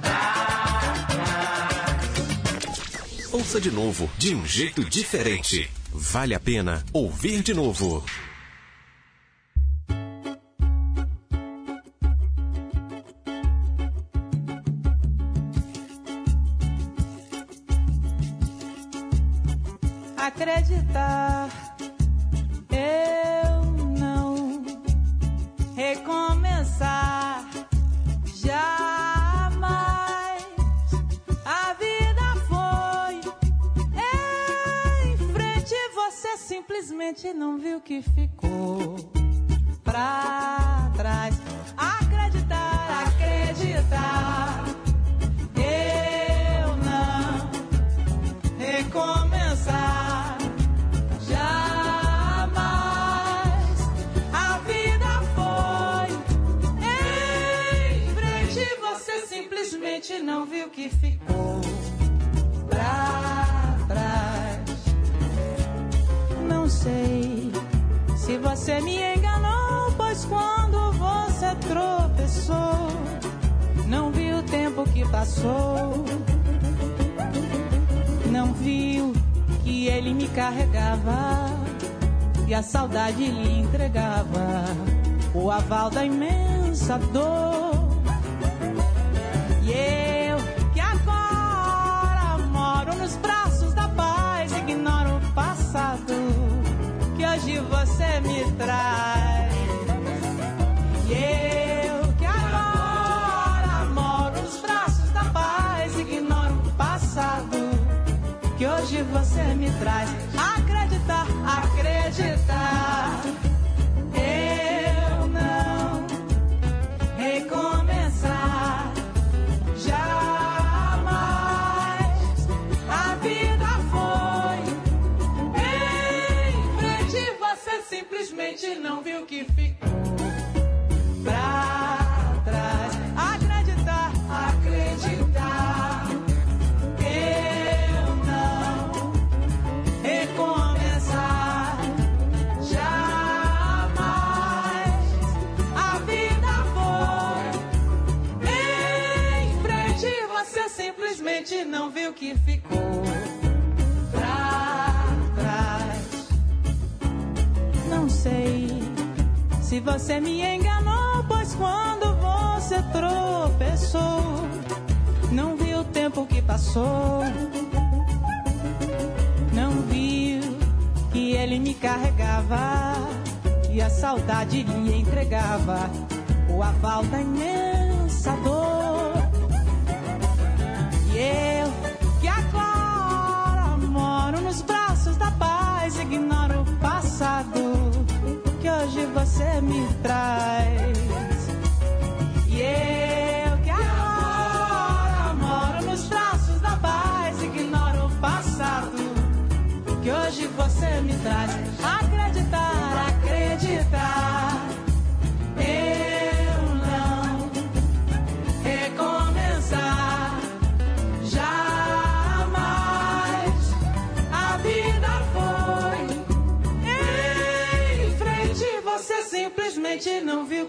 trás. Ouça de novo, de um jeito diferente. Vale a pena ouvir de novo. Acreditar, simplesmente não viu que ficou pra trás. Acreditar, acreditar. Eu não recomeçar. Simplesmente não viu que ficou sei se você me enganou, pois quando você tropeçou, não viu o tempo que passou. Não viu que ele me carregava e a saudade lhe entregava o aval da imensa dor. E você me traz. E eu que agora moro nos braços da paz, ignoro o passado que hoje você me traz. Acreditar, acreditar. Simplesmente não viu que ficou pra trás. Não sei se você me enganou, pois quando você tropeçou, não viu o tempo que passou. Não viu que ele me carregava e a saudade lhe entregava o aval da imensa dor. Eu, que agora moro nos braços da paz, ignoro o passado que hoje você me traz. E eu, que agora moro nos braços da paz, ignoro o passado que hoje você me traz. Acreditar, acreditar.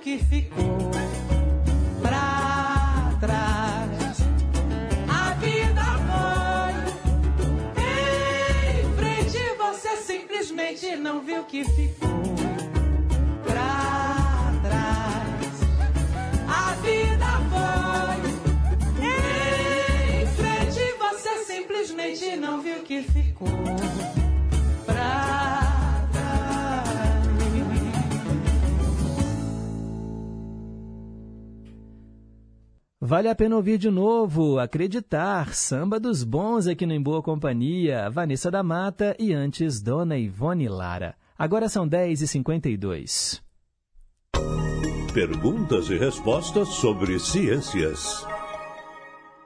Que ficou pra trás. A vida foi em frente. Você simplesmente não viu que ficou pra trás. A vida foi em frente. Você simplesmente não viu que ficou Vale a pena ouvir de novo, acreditar, samba dos bons aqui no Em Boa Companhia, Vanessa da Mata e antes Dona Ivone Lara. Agora são 10h52. Perguntas e respostas sobre ciências.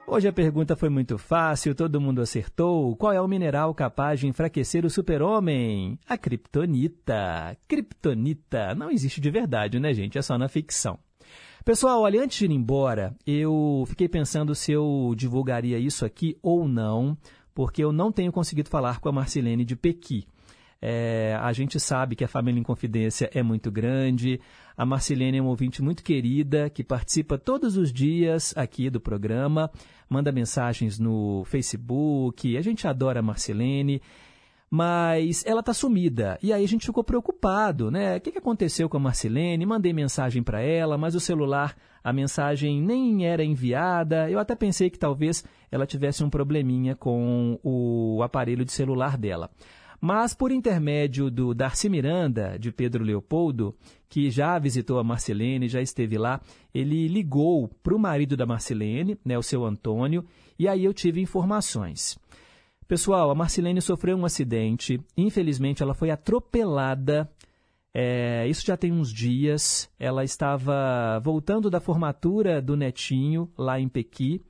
Hoje a pergunta foi muito fácil, todo mundo acertou. Qual é o mineral capaz de enfraquecer o super-homem? A kriptonita. Kriptonita não existe de verdade, né, gente? É só na ficção. Pessoal, olha, antes de ir embora, eu fiquei pensando se eu divulgaria isso aqui ou não, porque eu não tenho conseguido falar com a Marcilene de Pequi. É, a gente sabe que a família em confidência é muito grande. A Marcilene é uma ouvinte muito querida que participa todos os dias aqui do programa, manda mensagens no Facebook. A gente adora a Marcilene, mas ela está sumida. E aí a gente ficou preocupado, né? O que, que aconteceu com a Marcilene? Mandei mensagem para ela, mas o celular, a mensagem nem era enviada. Eu até pensei que talvez ela tivesse um probleminha com o aparelho de celular dela. Mas, por intermédio do Darcy Miranda, de Pedro Leopoldo, que já visitou a Marcelene, já esteve lá, ele ligou para o marido da Marcelene, né, o seu Antônio, e aí eu tive informações. Pessoal, a Marcelene sofreu um acidente, infelizmente ela foi atropelada. É, isso já tem uns dias. Ela estava voltando da formatura do netinho lá em Pequi,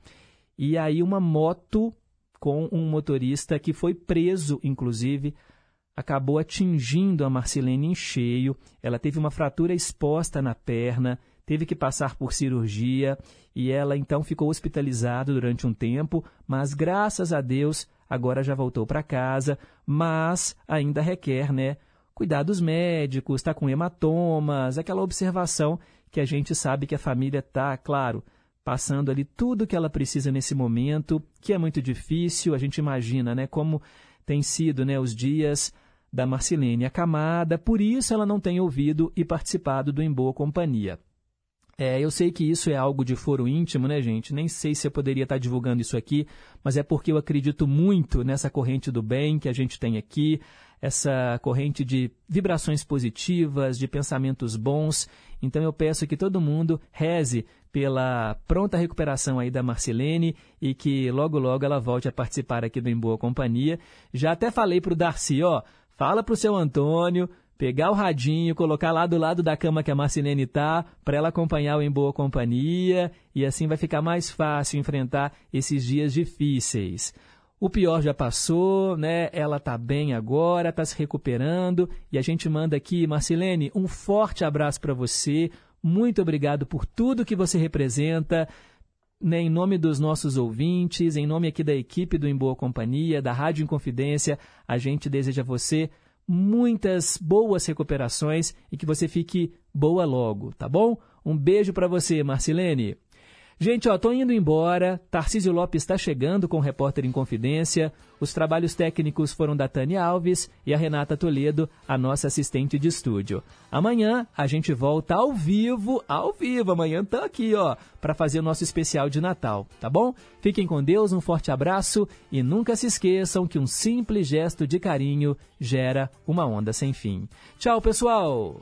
e aí uma moto com um motorista que foi preso, inclusive, acabou atingindo a Marcelene em cheio. Ela teve uma fratura exposta na perna, teve que passar por cirurgia e ela então ficou hospitalizada durante um tempo, mas graças a Deus agora já voltou para casa, mas ainda requer, né, cuidados médicos, está com hematomas, aquela observação que a gente sabe que a família está, claro, passando ali tudo que ela precisa nesse momento, que é muito difícil, a gente imagina, né, como tem sido, né, os dias da Marcelene acamada, por isso ela não tem ouvido e participado do Em Boa Companhia. É, eu sei que isso é algo de foro íntimo, né, gente? Nem sei se eu poderia estar divulgando isso aqui, mas é porque eu acredito muito nessa corrente do bem que a gente tem aqui, essa corrente de vibrações positivas, de pensamentos bons. Então eu peço que todo mundo reze pela pronta recuperação aí da Marcelene e que logo logo ela volte a participar aqui do Em Boa Companhia. Já até falei para o Darcy, ó, fala para o seu Antônio pegar o radinho, colocar lá do lado da cama que a Marcelene tá, para ela acompanhar o Em Boa Companhia, e assim vai ficar mais fácil enfrentar esses dias difíceis. O pior já passou, né? Ela tá bem agora, tá se recuperando, e a gente manda aqui, Marcelene, um forte abraço para você. Muito obrigado por tudo que você representa. Né, em nome dos nossos ouvintes, em nome aqui da equipe do Em Boa Companhia, da Rádio Inconfidência, a gente deseja a você muitas boas recuperações e que você fique boa logo, tá bom? Um beijo para você, Marcelene. Gente, ó, tô indo embora. Tarcísio Lopes está chegando com o Repórter em Confidência. Os trabalhos técnicos foram da Tânia Alves e a Renata Toledo, a nossa assistente de estúdio. Amanhã a gente volta ao vivo, ao vivo. Amanhã tá aqui, ó, para fazer o nosso especial de Natal, tá bom? Fiquem com Deus, um forte abraço e nunca se esqueçam que um simples gesto de carinho gera uma onda sem fim. Tchau, pessoal!